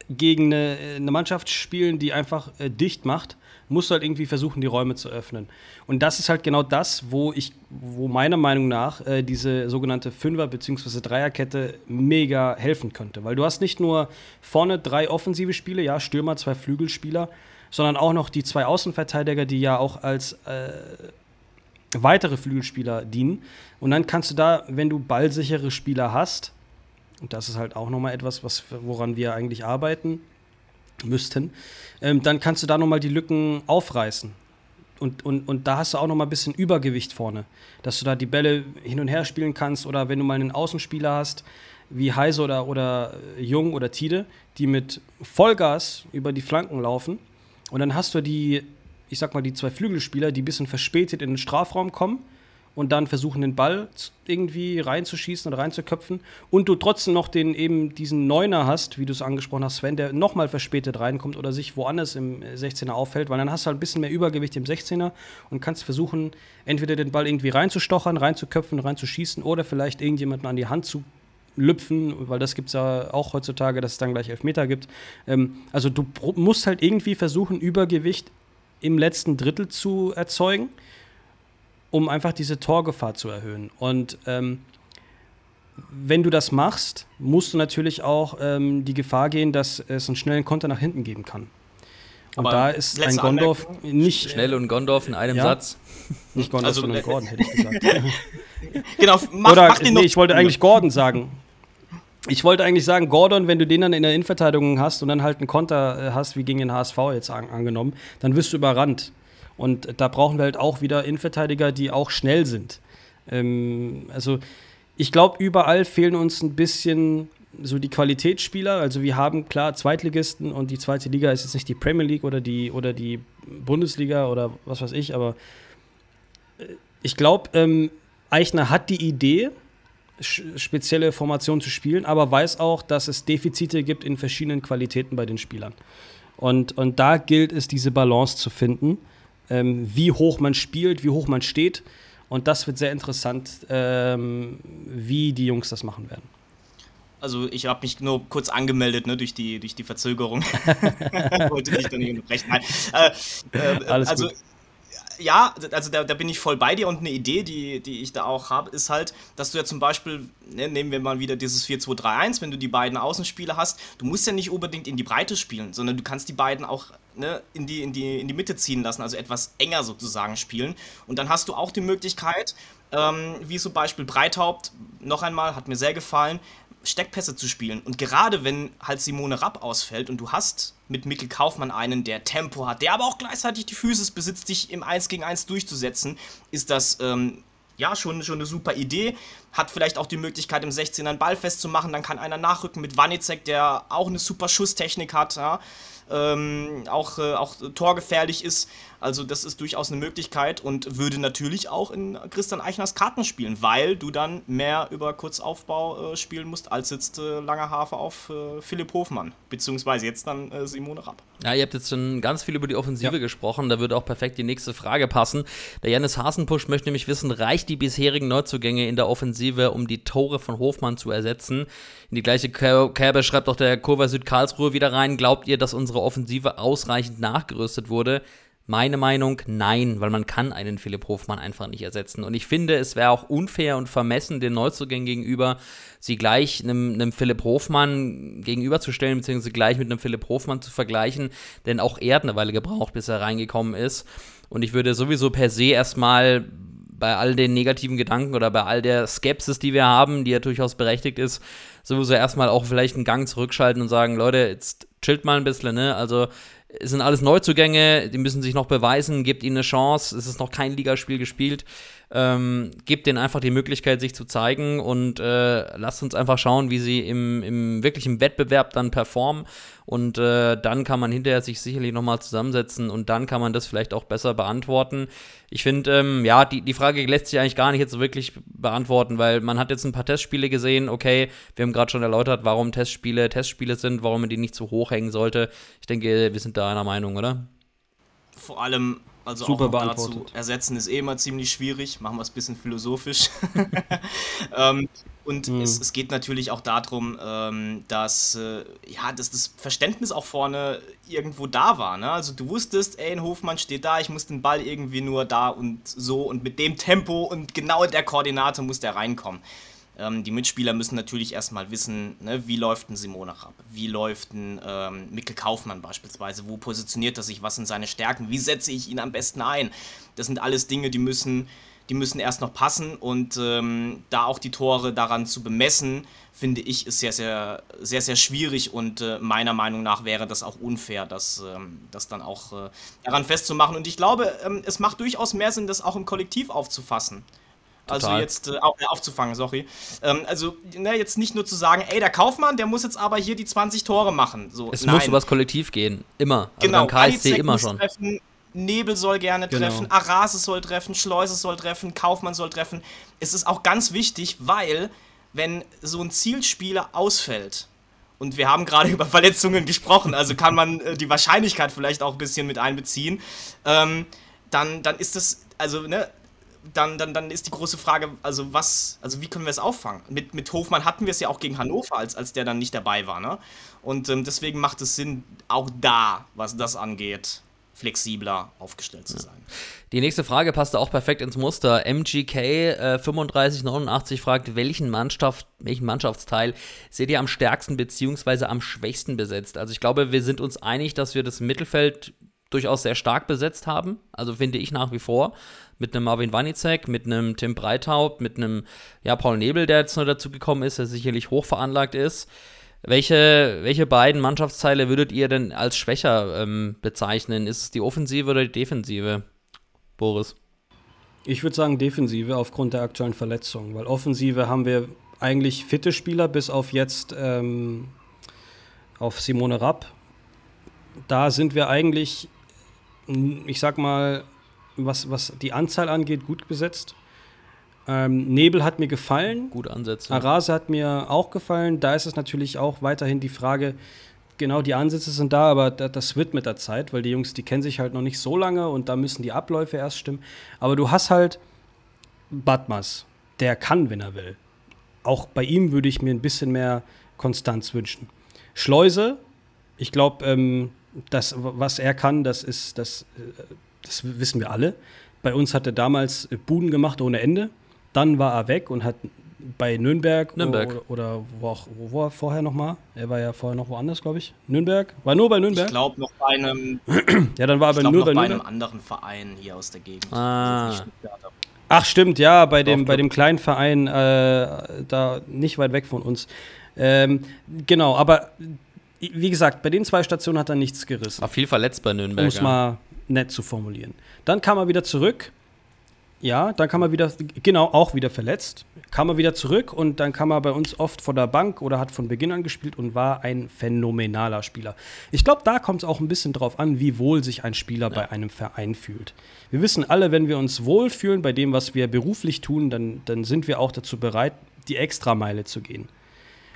gegen eine, eine Mannschaft spielen, die einfach äh, dicht macht, musst du halt irgendwie versuchen, die Räume zu öffnen. Und das ist halt genau das, wo ich, wo meiner Meinung nach äh, diese sogenannte Fünfer- bzw. Dreierkette mega helfen könnte. Weil du hast nicht nur vorne drei offensive Spiele, ja, Stürmer, zwei Flügelspieler, sondern auch noch die zwei Außenverteidiger, die ja auch als äh, weitere Flügelspieler dienen. Und dann kannst du da, wenn du ballsichere Spieler hast, und das ist halt auch nochmal etwas, was, woran wir eigentlich arbeiten müssten, ähm, dann kannst du da nochmal die Lücken aufreißen. Und, und, und da hast du auch nochmal ein bisschen Übergewicht vorne, dass du da die Bälle hin und her spielen kannst oder wenn du mal einen Außenspieler hast, wie Heise oder, oder äh, Jung oder Tide, die mit Vollgas über die Flanken laufen. Und dann hast du die, ich sag mal, die zwei Flügelspieler, die ein bisschen verspätet in den Strafraum kommen und dann versuchen, den Ball irgendwie reinzuschießen oder reinzuköpfen und du trotzdem noch den eben diesen Neuner hast, wie du es angesprochen hast, Sven, der nochmal verspätet reinkommt oder sich woanders im äh, 16er auffällt, weil dann hast du halt ein bisschen mehr Übergewicht im 16er und kannst versuchen, entweder den Ball irgendwie reinzustochern, reinzuköpfen, reinzuschießen oder vielleicht irgendjemanden an die Hand zu lüpfen, weil das gibt es ja auch heutzutage, dass es dann gleich Elfmeter gibt. Ähm, also du musst halt irgendwie versuchen, Übergewicht im letzten Drittel zu erzeugen um einfach diese Torgefahr zu erhöhen. Und ähm, wenn du das machst, musst du natürlich auch ähm, die Gefahr gehen, dass es einen schnellen Konter nach hinten geben kann. Und Aber da ist ein Gondorf Anmerkung. nicht Schnell und Gondorf in einem Ja. Satz. nicht Gondorf, Also, sondern äh, Gordon, hätte ich *laughs* gesagt. Genau, mach, Oder, mach den nee, noch. ich wollte eigentlich Gordon sagen. Ich wollte eigentlich sagen, Gordon, wenn du den dann in der Innenverteidigung hast und dann halt einen Konter äh, hast, wie gegen den HSV jetzt an, angenommen, dann wirst du überrannt. Und da brauchen wir halt auch wieder Innenverteidiger, die auch schnell sind. Ähm, also ich glaube, überall fehlen uns ein bisschen so die Qualitätsspieler. Also wir haben klar Zweitligisten und die zweite Liga ist jetzt nicht die Premier League oder die, oder die Bundesliga oder was weiß ich, aber äh, ich glaube, ähm, Eichner hat die Idee, spezielle Formationen zu spielen, aber weiß auch, dass es Defizite gibt in verschiedenen Qualitäten bei den Spielern. Und, und da gilt es, diese Balance zu finden, ähm, wie hoch man spielt, wie hoch man steht. Und das wird sehr interessant, ähm, wie die Jungs das machen werden. Also ich habe mich nur kurz angemeldet, ne, durch die, durch die Verzögerung. *laughs* Wollte dich da nicht unterbrechen. Äh, äh, Alles also, gut. Ja, also da, da bin ich voll bei dir und eine Idee, die, die ich da auch habe, ist halt, dass du ja zum Beispiel, ne, nehmen wir mal wieder dieses 4-2-3-1, wenn du die beiden Außenspieler hast, du musst ja nicht unbedingt in die Breite spielen, sondern du kannst die beiden auch ne, in, die, in, die, in die Mitte ziehen lassen, also etwas enger sozusagen spielen. Und dann hast du auch die Möglichkeit, ähm, wie zum Beispiel Breithaupt, noch einmal, hat mir sehr gefallen, Steckpässe zu spielen. Und gerade wenn halt Simone Rapp ausfällt und du hast mit Mikkel Kaufmann einen, der Tempo hat, der aber auch gleichzeitig die Physis besitzt, dich im 1 gegen 1 durchzusetzen, ist das ähm, ja schon, schon eine super Idee. Hat vielleicht auch die Möglichkeit, im 16er einen Ball festzumachen. Dann kann einer nachrücken mit Wanizek, der auch eine super Schusstechnik hat. Ja? Ähm, auch, äh, auch torgefährlich ist. Also das ist durchaus eine Möglichkeit und würde natürlich auch in Christian Eichners Karten spielen, weil du dann mehr über Kurzaufbau äh, spielen musst, als jetzt äh, langer Hafer auf äh, Philipp Hofmann, beziehungsweise jetzt dann äh, Simone Rapp. Ja, ihr habt jetzt schon ganz viel über die Offensive Ja. gesprochen. Da würde auch perfekt die nächste Frage passen. Der Janis Hasenpusch möchte nämlich wissen, reicht die bisherigen Neuzugänge in der Offensive, um die Tore von Hofmann zu ersetzen? In die gleiche Ker- Kerbe schreibt auch der Kurve Südkarlsruhe wieder rein. Glaubt ihr, dass unsere Offensive ausreichend nachgerüstet wurde? Meine Meinung, nein, weil man kann einen Philipp Hofmann einfach nicht ersetzen. Und ich finde, es wäre auch unfair und vermessen den Neuzugängen gegenüber, sie gleich einem, einem Philipp Hofmann gegenüberzustellen, beziehungsweise gleich mit einem Philipp Hofmann zu vergleichen, denn auch er hat eine Weile gebraucht, bis er reingekommen ist. Und ich würde sowieso per se erstmal bei all den negativen Gedanken oder bei all der Skepsis, die wir haben, die ja durchaus berechtigt ist, sowieso erstmal auch vielleicht einen Gang zurückschalten und sagen, Leute, jetzt chillt mal ein bisschen, ne? Also es sind alles Neuzugänge, die müssen sich noch beweisen, gebt ihnen eine Chance, es ist noch kein Ligaspiel gespielt. Ähm, gebt denen einfach die Möglichkeit, sich zu zeigen und äh, lasst uns einfach schauen, wie sie im, im wirklichen Wettbewerb dann performen. Und äh, dann kann man hinterher sich sicherlich nochmal zusammensetzen und dann kann man das vielleicht auch besser beantworten. Ich finde, ähm, ja, die, die Frage lässt sich eigentlich gar nicht jetzt so wirklich beantworten, weil man hat jetzt ein paar Testspiele gesehen. Okay, wir haben gerade schon erläutert, warum Testspiele Testspiele sind, warum man die nicht zu hoch hängen sollte. Ich denke, wir sind da einer Meinung, oder? Vor allem also Super auch beantwortet. dazu ersetzen ist eh immer ziemlich schwierig. Machen wir es ein bisschen philosophisch. *laughs* ähm, und Mhm. es, es geht natürlich auch darum, ähm, dass, äh, ja, dass das Verständnis auch vorne irgendwo da war. Ne? Also du wusstest, ey, ein Hofmann steht da, ich muss den Ball irgendwie nur da und so und mit dem Tempo und genau der Koordinate muss der reinkommen. Ähm, die Mitspieler müssen natürlich erstmal wissen, ne, wie läuft ein Simone Rapp, wie läuft ein ähm, Mikkel Kaufmann beispielsweise, wo positioniert er sich, was sind seine Stärken, wie setze ich ihn am besten ein. Das sind alles Dinge, die müssen, die müssen erst noch passen und ähm, da auch die Tore daran zu bemessen, finde ich, ist sehr, sehr, sehr, sehr schwierig und äh, meiner Meinung nach wäre das auch unfair, das, ähm, das dann auch äh, daran festzumachen. Und ich glaube, ähm, es macht durchaus mehr Sinn, das auch im Kollektiv aufzufassen. Also Total. jetzt äh, äh, aufzufangen, sorry. Ähm, also ne, jetzt nicht nur zu sagen, ey, der Kaufmann, der muss jetzt aber hier die 20 Tore machen. So, Es nein. muss übers Kollektiv gehen. Immer. Also genau, beim KSC Alizek immer schon. Treffen, Nebel soll gerne Genau. treffen, Arase soll treffen, Schleuse soll treffen, Kaufmann soll treffen. Es ist auch ganz wichtig, weil wenn so ein Zielspieler ausfällt, und wir haben gerade *laughs* über Verletzungen gesprochen, also kann man äh, die Wahrscheinlichkeit vielleicht auch ein bisschen mit einbeziehen, ähm, dann, dann ist das, also, ne, dann, dann, dann ist die große Frage, also was, also wie können wir es auffangen? Mit, mit Hofmann hatten wir es ja auch gegen Hannover, als, als der dann nicht dabei war, ne? Und ähm, deswegen macht es Sinn, auch da, was das angeht, flexibler aufgestellt zu sein. Die nächste Frage passt auch perfekt ins Muster. MGK äh, 3589 fragt, welchen, Mannschaft, welchen Mannschaftsteil seht ihr am stärksten bzw. am schwächsten besetzt? Also ich glaube, wir sind uns einig, dass wir das Mittelfeld durchaus sehr stark besetzt haben. Also finde ich nach wie vor. Mit einem Marvin Wanicek, mit einem Tim Breithaupt, mit einem ja, Paul Nebel, der jetzt noch dazu gekommen ist, der sicherlich hoch veranlagt ist. Welche, welche beiden Mannschaftsteile würdet ihr denn als schwächer ähm, bezeichnen? Ist es die Offensive oder die Defensive? Boris. Ich würde sagen Defensive aufgrund der aktuellen Verletzungen, weil Offensive haben wir eigentlich fitte Spieler, bis auf jetzt ähm, auf Simone Rapp. Da sind wir eigentlich, ich sag mal, was, was die Anzahl angeht, gut besetzt. Ähm, Nebel hat mir gefallen. Gute Ansätze. Arase hat mir auch gefallen. Da ist es natürlich auch weiterhin die Frage, genau die Ansätze sind da, aber da, das wird mit der Zeit, weil die Jungs, die kennen sich halt noch nicht so lange und da müssen die Abläufe erst stimmen. Aber du hast halt Batmas, der kann, wenn er will. Auch bei ihm würde ich mir ein bisschen mehr Konstanz wünschen. Schleuse, ich glaube, ähm, das, was er kann, das ist, das, äh, das wissen wir alle. Bei uns hat er damals äh, Buden gemacht ohne Ende. Dann war er weg und hat bei Nürnberg, Nürnberg. Oder, oder wo, auch, wo war er vorher noch mal? Er war ja vorher noch woanders, glaube ich. Nürnberg? War nur bei Ich Nürnberg? glaube noch bei einem, *clears throat* ja, dann war er ich bei nur noch bei bei einem anderen Verein hier aus der Gegend. Ah. Also. Ach, stimmt, ja, bei dem, bei dem kleinen Verein, äh, da nicht weit weg von uns. Ähm, genau, aber wie gesagt, bei den zwei Stationen hat er nichts gerissen. War viel verletzt bei Nürnberg. ja. mal nett zu formulieren. Dann kam er wieder zurück. Ja, dann kam er wieder, genau, auch wieder verletzt. Kam er wieder zurück und dann kam er bei uns oft von der Bank oder hat von Beginn an gespielt und war ein phänomenaler Spieler. Ich glaube, da kommt es auch ein bisschen drauf an, wie wohl sich ein Spieler bei einem Verein fühlt. Wir wissen alle, wenn wir uns wohlfühlen bei dem, was wir beruflich tun, dann, dann sind wir auch dazu bereit, die Extrameile zu gehen.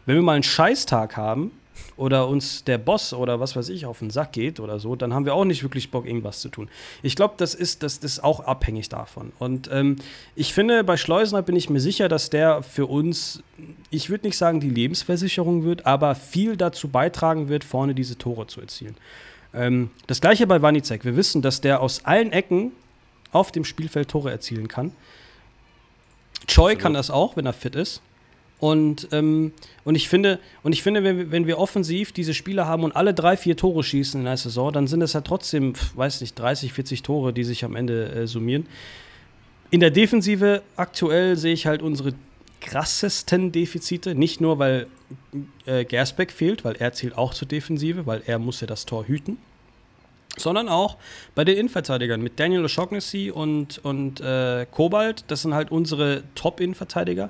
Wenn wir mal einen Scheißtag haben oder uns der Boss oder was weiß ich auf den Sack geht oder so, dann haben wir auch nicht wirklich Bock, irgendwas zu tun. Ich glaube, das ist, das ist auch abhängig davon. Und ähm, ich finde, bei Schleusener bin ich mir sicher, dass der für uns, ich würde nicht sagen, die Lebensversicherung wird, aber viel dazu beitragen wird, vorne diese Tore zu erzielen. Ähm, das gleiche bei Wanicek. Wir wissen, dass der aus allen Ecken auf dem Spielfeld Tore erzielen kann. Choi kann das auch, wenn er fit ist. Und, ähm, und ich finde, und ich finde wenn, wir, wenn wir offensiv diese Spieler haben und alle drei, vier Tore schießen in der Saison, dann sind es ja trotzdem, weiß nicht, 30, 40 Tore, die sich am Ende äh, summieren. In der Defensive aktuell sehe ich halt unsere krassesten Defizite. Nicht nur, weil äh, Gersbeck fehlt, weil er zählt auch zur Defensive, weil er muss ja das Tor hüten. sondern auch bei den Innenverteidigern mit Daniel O'Shaughnessy und, und äh, Kobalt. Das sind halt unsere Top-Innenverteidiger.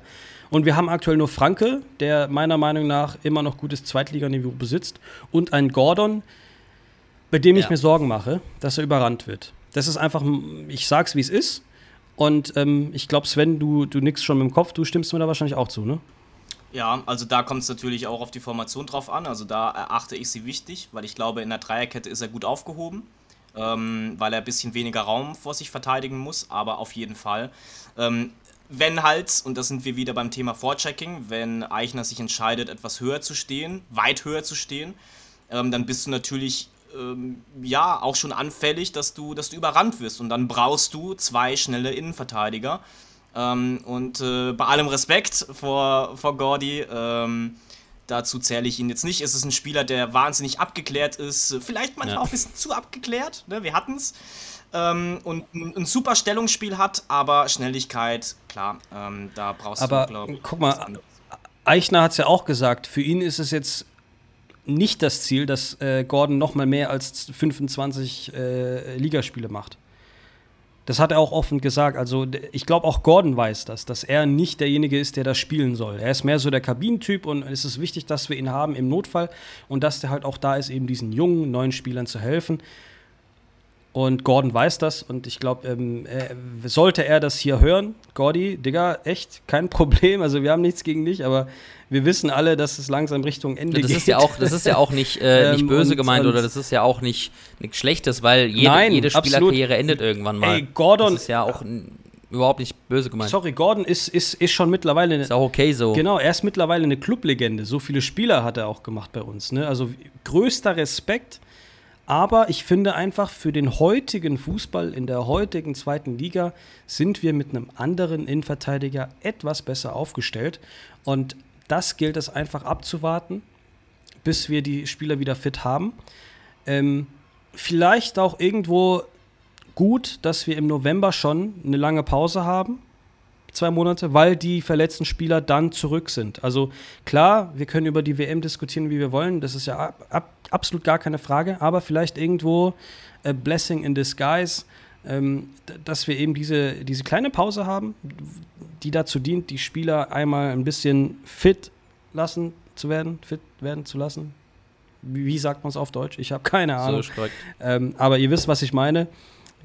Und wir haben aktuell nur Franke, der meiner Meinung nach immer noch gutes Zweitliganiveau besitzt, und einen Gordon, bei dem ja. ich mir Sorgen mache, dass er überrannt wird. Das ist einfach, ich sag's wie es ist. Und ähm, ich glaube, Sven, du, du nix schon mit dem Kopf, du stimmst mir da wahrscheinlich auch zu, ne? Ja, also da kommt es natürlich auch auf die Formation drauf an. Also da erachte ich sie wichtig, weil ich glaube, in der Dreierkette ist er gut aufgehoben, ähm, weil er ein bisschen weniger Raum vor sich verteidigen muss, aber auf jeden Fall. Ähm, wenn halt, und da sind wir wieder beim Thema Vorchecking, wenn Eichner sich entscheidet, etwas höher zu stehen, weit höher zu stehen, ähm, dann bist du natürlich ähm, ja auch schon anfällig, dass du, dass du überrannt wirst. Und dann brauchst du zwei schnelle Innenverteidiger. Ähm, und äh, bei allem Respekt vor, vor Gordy, ähm, dazu zähle ich ihn jetzt nicht. Es ist ein Spieler, der wahnsinnig abgeklärt ist, vielleicht manchmal ja. auch ein bisschen zu abgeklärt, ne? wir hatten es. Ähm, und ein, super Stellungsspiel hat, aber Schnelligkeit, klar, ähm, da brauchst aber, du, glaube ich. Guck mal, Eichner hat es ja auch gesagt, für ihn ist es jetzt nicht das Ziel, dass äh, Gordon noch mal mehr als 25 äh, Ligaspiele macht. Das hat er auch offen gesagt. Also ich glaube auch Gordon weiß das, dass er nicht derjenige ist, der das spielen soll. Er ist mehr so der Kabinentyp und es ist wichtig, dass wir ihn haben im Notfall und dass der halt auch da ist, eben diesen jungen neuen Spielern zu helfen. Und Gordon weiß das und ich glaube, ähm, sollte er das hier hören, Gordy, Digga, echt kein *laughs* Problem. Also wir haben nichts gegen dich, aber wir wissen alle, dass es langsam Richtung Ende das geht. Ist ja auch, das ist ja auch nicht, äh, *laughs* nicht ähm, böse und, gemeint und oder das ist ja auch nicht nichts Schlechtes, weil jede, nein, jede Spielerkarriere endet irgendwann mal. Ey, Gordon. Das ist ja auch überhaupt nicht böse gemeint. Sorry, Gordon ist, ist, ist schon mittlerweile. Ist auch okay so. Genau, er ist mittlerweile eine Clublegende. So viele Spieler hat er auch gemacht bei uns. Ne? Also größter Respekt aber ich finde einfach, für den heutigen Fußball in der heutigen zweiten Liga sind wir mit einem anderen Innenverteidiger etwas besser aufgestellt. Und das gilt es einfach abzuwarten, bis wir die Spieler wieder fit haben. Ähm, vielleicht auch irgendwo gut, dass wir im November schon eine lange Pause haben zwei Monate, weil die verletzten Spieler dann zurück sind. Also klar, wir können über die WM diskutieren, wie wir wollen. Das ist ja ab, ab, absolut gar keine Frage. Aber vielleicht irgendwo a blessing in disguise, ähm, dass wir eben diese, diese kleine Pause haben, die dazu dient, die Spieler einmal ein bisschen fit lassen zu werden, fit werden zu lassen. Wie, sagt man es auf Deutsch? Ich habe keine Ahnung. So ähm, aber ihr wisst, was ich meine.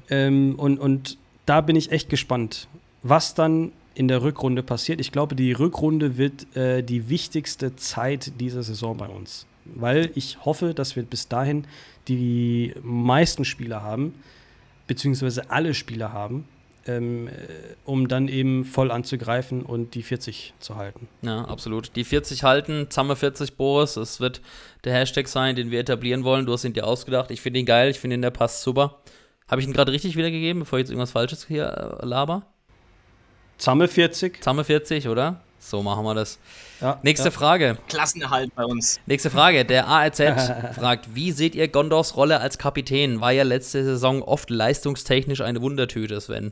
Ähm, und, und da bin ich echt gespannt, was dann in der Rückrunde passiert. Ich glaube, die Rückrunde wird äh, die wichtigste Zeit dieser Saison bei uns. Weil ich hoffe, dass wir bis dahin die meisten Spieler haben, beziehungsweise alle Spieler haben, ähm, äh, um dann eben voll anzugreifen und die 40 zu halten. Ja, absolut. Die 40 halten, Zamme 40 Boris, es wird der Hashtag sein, den wir etablieren wollen. Du hast ihn dir ausgedacht. Ich finde ihn geil, ich finde ihn, der passt super. Habe ich ihn gerade richtig wiedergegeben, bevor ich jetzt irgendwas Falsches hier äh, laber? Zamme 40. Zamme 40, oder? So machen wir das. Ja, Nächste ja. Frage. Klassenerhalt bei uns. Nächste Frage. Der ARZ *laughs* fragt, wie seht ihr Gondors Rolle als Kapitän? War ja letzte Saison oft leistungstechnisch eine Wundertüte, Sven.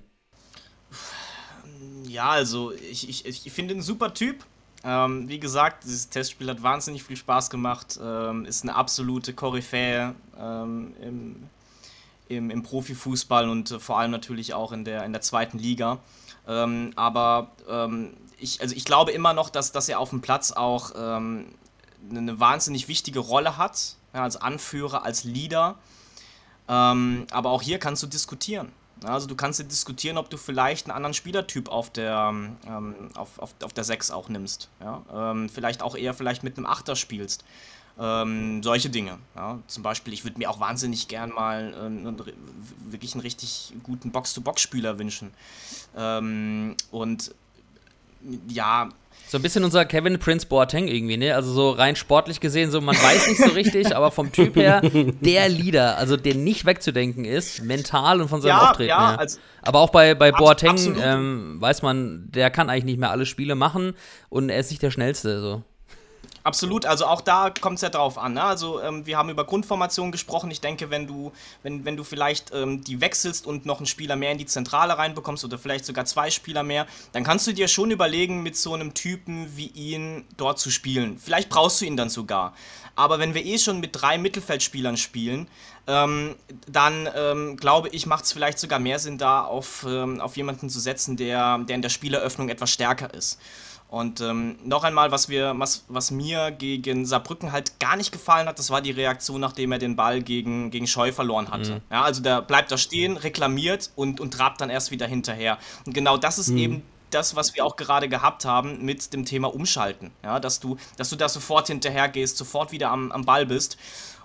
Ja, also ich, ich, ich finde ihn ein super Typ. Ähm, wie gesagt, dieses Testspiel hat wahnsinnig viel Spaß gemacht. Ähm, ist eine absolute Koryphäe ähm, im, im, im Profifußball und äh, vor allem natürlich auch in der, in der zweiten Liga. Ähm, aber ähm, ich, also ich glaube immer noch, dass, dass er auf dem Platz auch ähm, eine wahnsinnig wichtige Rolle hat, ja, als Anführer, als Leader. Ähm, aber auch hier kannst du diskutieren. Also du kannst diskutieren, ob du vielleicht einen anderen Spielertyp auf der, ähm, auf, auf, auf der 6 auch nimmst. Ja? Ähm, vielleicht auch eher vielleicht mit einem Achter spielst. Ähm, solche Dinge. Ja. Zum Beispiel, ich würde mir auch wahnsinnig gern mal äh, einen, wirklich einen richtig guten Box-to-Box-Spieler wünschen. Ähm, und ja. So ein bisschen unser Kevin Prince Boateng irgendwie, ne? Also so rein sportlich gesehen, so man weiß nicht so richtig, *laughs* aber vom Typ her der Leader, also der nicht wegzudenken ist, mental und von seinem ja, Auftreten ja, her. Also aber auch bei, bei Boateng ähm, weiß man, der kann eigentlich nicht mehr alle Spiele machen und er ist nicht der Schnellste, so. Absolut, also auch da kommt es ja drauf an. Ne? Also ähm, wir haben über Grundformation gesprochen. Ich denke, wenn du, wenn, wenn du vielleicht ähm, die wechselst und noch einen Spieler mehr in die Zentrale reinbekommst oder vielleicht sogar zwei Spieler mehr, dann kannst du dir schon überlegen, mit so einem Typen wie ihn dort zu spielen. Vielleicht brauchst du ihn dann sogar. Aber wenn wir eh schon mit drei Mittelfeldspielern spielen, ähm, dann ähm, glaube ich, macht es vielleicht sogar mehr Sinn, da auf, ähm, auf jemanden zu setzen, der, der in der Spieleröffnung etwas stärker ist. Und ähm, noch einmal, was, wir, was, was mir gegen Saarbrücken halt gar nicht gefallen hat, das war die Reaktion, nachdem er den Ball gegen, gegen Scheu verloren hatte. Mhm. Ja, also der bleibt da stehen, reklamiert und, und trabt dann erst wieder hinterher. Und genau das ist mhm. eben das, was wir auch gerade gehabt haben mit dem Thema Umschalten. Ja, dass du, dass du da sofort hinterher gehst, sofort wieder am, am Ball bist.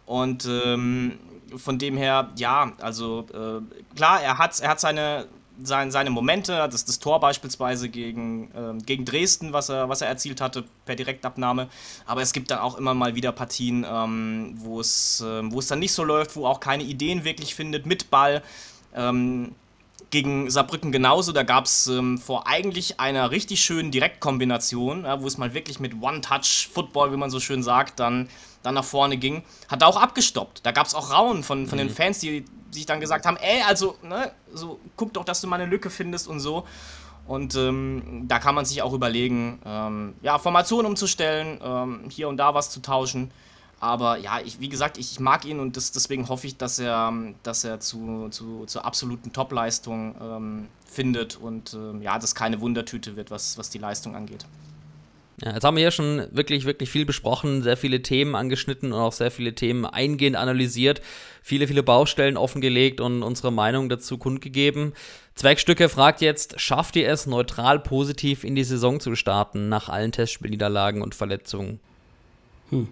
Und ähm, von dem her, ja, also äh, klar, er hat, er hat seine, sein, seine Momente, das, das Tor beispielsweise gegen, äh, gegen Dresden, was er, was er erzielt hatte per Direktabnahme. Aber es gibt dann auch immer mal wieder Partien, ähm, wo, es, äh, wo es dann nicht so läuft, wo auch keine Ideen wirklich findet mit Ball. Ähm, gegen Saarbrücken genauso, da gab es ähm, vor eigentlich einer richtig schönen Direktkombination, ja, wo es mal wirklich mit One-Touch-Football, wie man so schön sagt, dann, dann nach vorne ging, hat er auch abgestoppt. Da gab es auch Rauen von, von mhm. den Fans, die sich dann gesagt haben, ey, also, ne, so, guck doch, dass du mal eine Lücke findest und so. Und ähm, da kann man sich auch überlegen, ähm, ja, Formationen umzustellen, ähm, hier und da was zu tauschen. Aber ja, ich, wie gesagt, ich, mag ihn und das, deswegen hoffe ich, dass er, dass er zu, zu, zur absoluten Topleistung ähm, findet und ähm, ja, das keine Wundertüte wird, was, was die Leistung angeht. Ja, jetzt haben wir hier schon wirklich, wirklich viel besprochen, sehr viele Themen angeschnitten und auch sehr viele Themen eingehend analysiert, viele, viele Baustellen offengelegt und unsere Meinung dazu kundgegeben. Zweckstücke fragt jetzt, schafft ihr es, neutral positiv in die Saison zu starten, nach allen Testspielniederlagen und Verletzungen? Hm.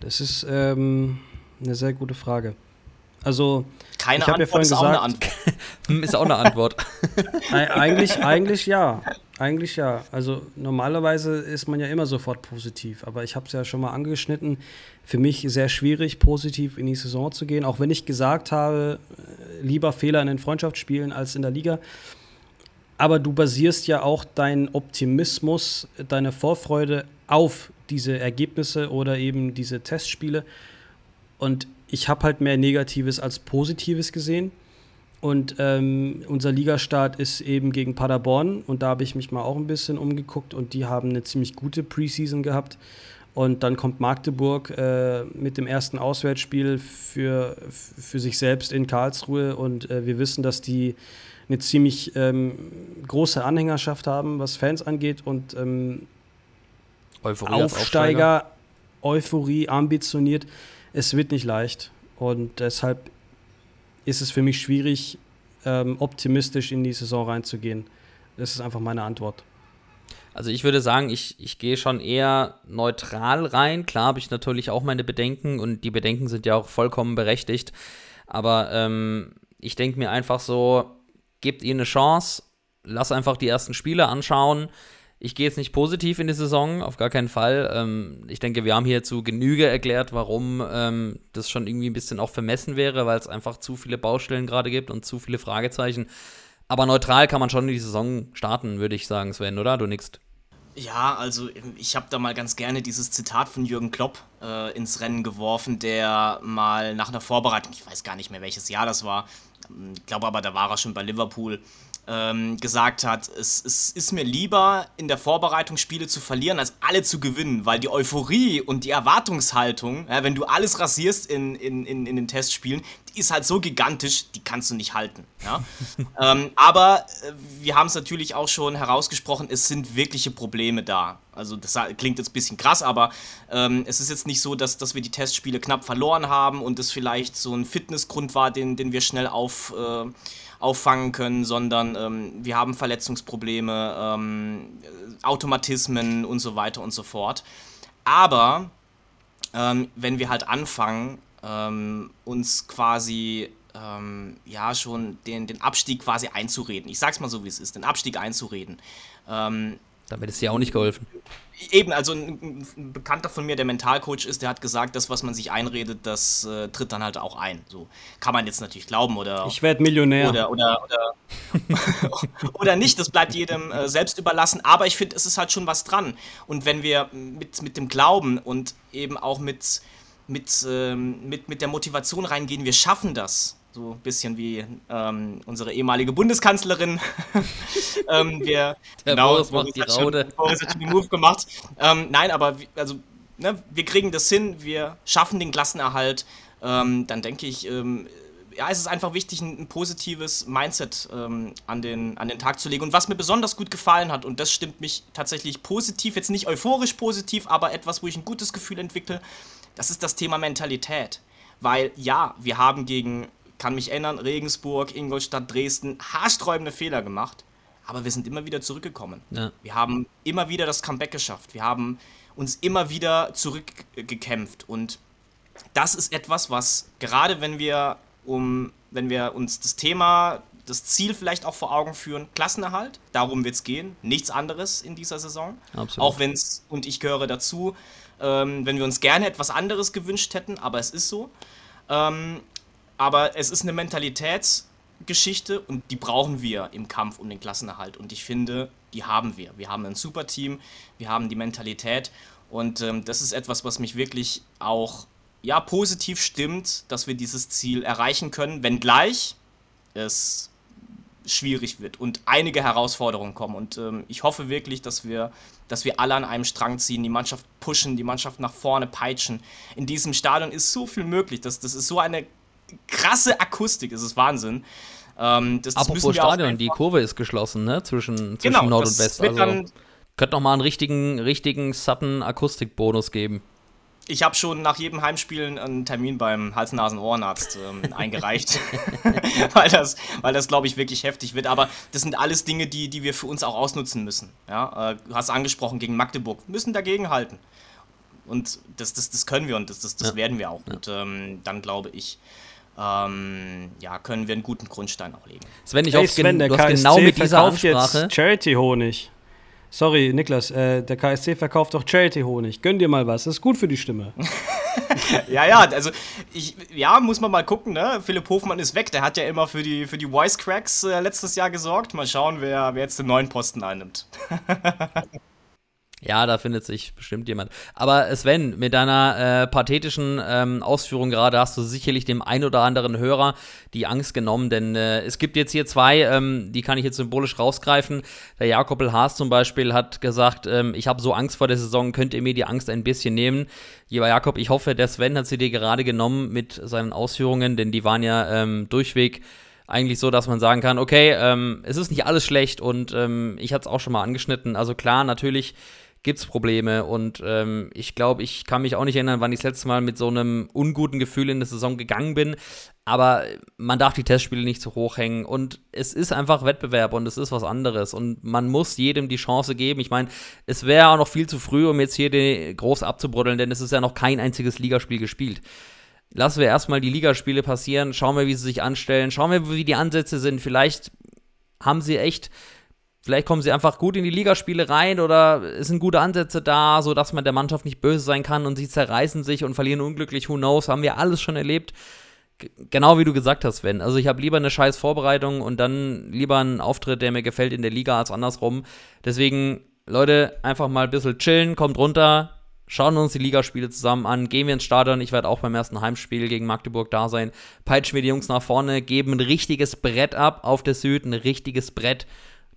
Das ist ähm, eine sehr gute Frage. Also, keine ich Antwort ja vorhin ist gesagt, auch eine Antwort. *laughs* ist auch eine Antwort. *laughs* eigentlich, eigentlich ja. Eigentlich ja. Also normalerweise ist man ja immer sofort positiv, aber ich habe es ja schon mal angeschnitten. Für mich sehr schwierig, positiv in die Saison zu gehen, auch wenn ich gesagt habe, äh, lieber Fehler in den Freundschaftsspielen als in der Liga. Aber du basierst ja auch deinen Optimismus, deine Vorfreude auf diese Ergebnisse oder eben diese Testspiele. Und ich habe halt mehr Negatives als Positives gesehen. Und ähm, unser Ligastart ist eben gegen Paderborn. Und da habe ich mich mal auch ein bisschen umgeguckt. Und die haben eine ziemlich gute Preseason gehabt. Und dann kommt Magdeburg äh, mit dem ersten Auswärtsspiel für, für sich selbst in Karlsruhe. Und äh, wir wissen, dass die eine ziemlich ähm, große Anhängerschaft haben, was Fans angeht. Und ähm, Aufsteiger, Aufsteiger, Euphorie, ambitioniert. Es wird nicht leicht. Und deshalb ist es für mich schwierig, ähm, optimistisch in die Saison reinzugehen. Das ist einfach meine Antwort. Also ich würde sagen, ich, ich gehe schon eher neutral rein. Klar habe ich natürlich auch meine Bedenken und die Bedenken sind ja auch vollkommen berechtigt. Aber ähm, ich denke mir einfach so, gebt ihr eine Chance, lass einfach die ersten Spiele anschauen. Ich gehe jetzt nicht positiv in die Saison, auf gar keinen Fall. Ähm, ich denke, wir haben hier zu Genüge erklärt, warum ähm, das schon irgendwie ein bisschen auch vermessen wäre, weil es einfach zu viele Baustellen gerade gibt und zu viele Fragezeichen. Aber neutral kann man schon in die Saison starten, würde ich sagen, Sven, oder? Du nix. Ja, also ich habe da mal ganz gerne dieses Zitat von Jürgen Klopp äh, ins Rennen geworfen, der mal nach einer Vorbereitung, ich weiß gar nicht mehr welches Jahr das war, ich glaube aber, da war er schon bei Liverpool, ähm, gesagt hat, es, es, ist mir lieber in der Vorbereitung Spiele zu verlieren, als alle zu gewinnen, weil die Euphorie und die Erwartungshaltung, ja, wenn du alles rasierst in, in, in, in den Testspielen, die ist halt so gigantisch, die kannst du nicht halten. Ja? *laughs* ähm, aber äh, wir haben es natürlich auch schon herausgesprochen, es sind wirkliche Probleme da. Also das klingt jetzt ein bisschen krass, aber ähm, es ist jetzt nicht so, dass, dass wir die Testspiele knapp verloren haben und es vielleicht so ein Fitnessgrund war, den, den wir schnell auf... Äh, auffangen können, sondern ähm, wir haben Verletzungsprobleme, ähm, Automatismen und so weiter und so fort. Aber ähm, wenn wir halt anfangen, ähm, uns quasi ähm, ja schon den, den Abstieg quasi einzureden, ich sag's mal so wie es ist, den Abstieg einzureden, ähm, Damit ist dir auch nicht geholfen. Eben, also ein, ein, Bekannter von mir, der Mentalcoach ist, der hat gesagt, das, was man sich einredet, das äh, tritt dann halt auch ein. So kann man jetzt natürlich glauben oder. Ich werde Millionär. Oder, oder, oder, *laughs* oder nicht, das bleibt jedem äh, selbst überlassen. Aber ich finde, es ist halt schon was dran. Und wenn wir mit, mit dem Glauben und eben auch mit, mit, ähm, mit, mit der Motivation reingehen, wir schaffen das so ein bisschen wie ähm, unsere ehemalige Bundeskanzlerin. *laughs* ähm, wir, *laughs* Der genau, Boris macht die hat. Schon, Boris hat schon den Move gemacht. Ähm, nein, aber wie, also, ne, wir kriegen das hin, wir schaffen den Klassenerhalt. Ähm, dann denke ich, ähm, ja, es ist einfach wichtig, ein, ein positives Mindset ähm, an, den, an den Tag zu legen. Und was mir besonders gut gefallen hat, und das stimmt mich tatsächlich positiv, jetzt nicht euphorisch positiv, aber etwas, wo ich ein gutes Gefühl entwickle, das ist das Thema Mentalität. Weil ja, wir haben gegen kann mich erinnern, Regensburg, Ingolstadt, Dresden, haarsträubende Fehler gemacht. Aber wir sind immer wieder zurückgekommen. Ja. Wir haben immer wieder das Comeback geschafft. Wir haben uns immer wieder zurückgekämpft. Und das ist etwas, was gerade wenn wir um, wenn wir uns das Thema, das Ziel vielleicht auch vor Augen führen, Klassenerhalt, darum wird es gehen, nichts anderes in dieser Saison. Absolut. Auch wenn es, und ich gehöre dazu, ähm, wenn wir uns gerne etwas anderes gewünscht hätten, aber es ist so. Ähm, aber es ist eine Mentalitätsgeschichte und die brauchen wir im Kampf um den Klassenerhalt. Und ich finde, die haben wir. Wir haben ein super Team, wir haben die Mentalität und ähm, das ist etwas, was mich wirklich auch ja, positiv stimmt, dass wir dieses Ziel erreichen können, wenngleich es schwierig wird und einige Herausforderungen kommen. Und ähm, ich hoffe wirklich, dass wir, dass wir alle an einem Strang ziehen, die Mannschaft pushen, die Mannschaft nach vorne peitschen. In diesem Stadion ist so viel möglich. Das, das ist so eine krasse Akustik, es ist Wahnsinn. Ähm, das, das Apropos Stadion, die Kurve ist geschlossen, ne? Zwischen, zwischen genau, Nord und West. Also könnte noch mal einen richtigen, richtigen satten Akustikbonus geben. Ich habe schon nach jedem Heimspiel einen Termin beim Hals-Nasen-Ohrenarzt ähm, *laughs* eingereicht, *laughs* weil das, weil das glaube ich, wirklich heftig wird. Aber das sind alles Dinge, die, die wir für uns auch ausnutzen müssen. Ja? Äh, du hast angesprochen, gegen Magdeburg. Wir müssen dagegen halten. Und das, das, das können wir und das, das, das ja. werden wir auch. Ja. Und ähm, dann glaube ich, ähm, ja, können wir einen guten Grundstein auch legen. Sven, ich hey, Sven, der KSC genau mit dieser Ansprache Charity-Honig. Sorry, Niklas, äh, der KSC verkauft doch Charity-Honig. Gönn dir mal was, das ist gut für die Stimme. *laughs* ja, ja, also ich, ja, muss man mal gucken, ne? Philipp Hofmann ist weg, der hat ja immer für die, für die Wisecracks äh, letztes Jahr gesorgt. Mal schauen, wer, wer jetzt den neuen Posten einnimmt. *laughs* Ja, da findet sich bestimmt jemand. Aber Sven, mit deiner äh, pathetischen ähm, Ausführung gerade hast du sicherlich dem ein oder anderen Hörer die Angst genommen, denn äh, es gibt jetzt hier zwei, ähm, die kann ich jetzt symbolisch rausgreifen. Der Jakob L. Haas zum Beispiel hat gesagt, ähm, ich habe so Angst vor der Saison, könnt ihr mir die Angst ein bisschen nehmen? Lieber Jakob, ich hoffe, der Sven hat sie dir gerade genommen mit seinen Ausführungen, denn die waren ja ähm, durchweg eigentlich so, dass man sagen kann, okay, ähm, es ist nicht alles schlecht und ähm, ich hatte es auch schon mal angeschnitten. Also klar, natürlich gibt es Probleme. Und ähm, ich glaube, ich kann mich auch nicht erinnern, wann ich das letzte Mal mit so einem unguten Gefühl in der Saison gegangen bin. Aber man darf die Testspiele nicht zu hoch hängen. Und es ist einfach Wettbewerb und es ist was anderes. Und man muss jedem die Chance geben. Ich meine, es wäre auch noch viel zu früh, um jetzt hier den groß abzubruddeln, denn es ist ja noch kein einziges Ligaspiel gespielt. Lassen wir erstmal die Ligaspiele passieren, schauen wir, wie sie sich anstellen, schauen wir, wie die Ansätze sind. Vielleicht haben sie echt Vielleicht kommen sie einfach gut in die Ligaspiele rein oder es sind gute Ansätze da, sodass man der Mannschaft nicht böse sein kann und sie zerreißen sich und verlieren unglücklich. Who knows? Haben wir alles schon erlebt. G genau wie du gesagt hast, Sven. Also ich habe lieber eine scheiß Vorbereitung und dann lieber einen Auftritt, der mir gefällt in der Liga als andersrum. Deswegen, Leute, einfach mal ein bisschen chillen, kommt runter, schauen uns die Ligaspiele zusammen an, gehen wir ins Stadion. Ich werde auch beim ersten Heimspiel gegen Magdeburg da sein. Peitschen wir die Jungs nach vorne, geben ein richtiges Brett ab auf der Süd, ein richtiges Brett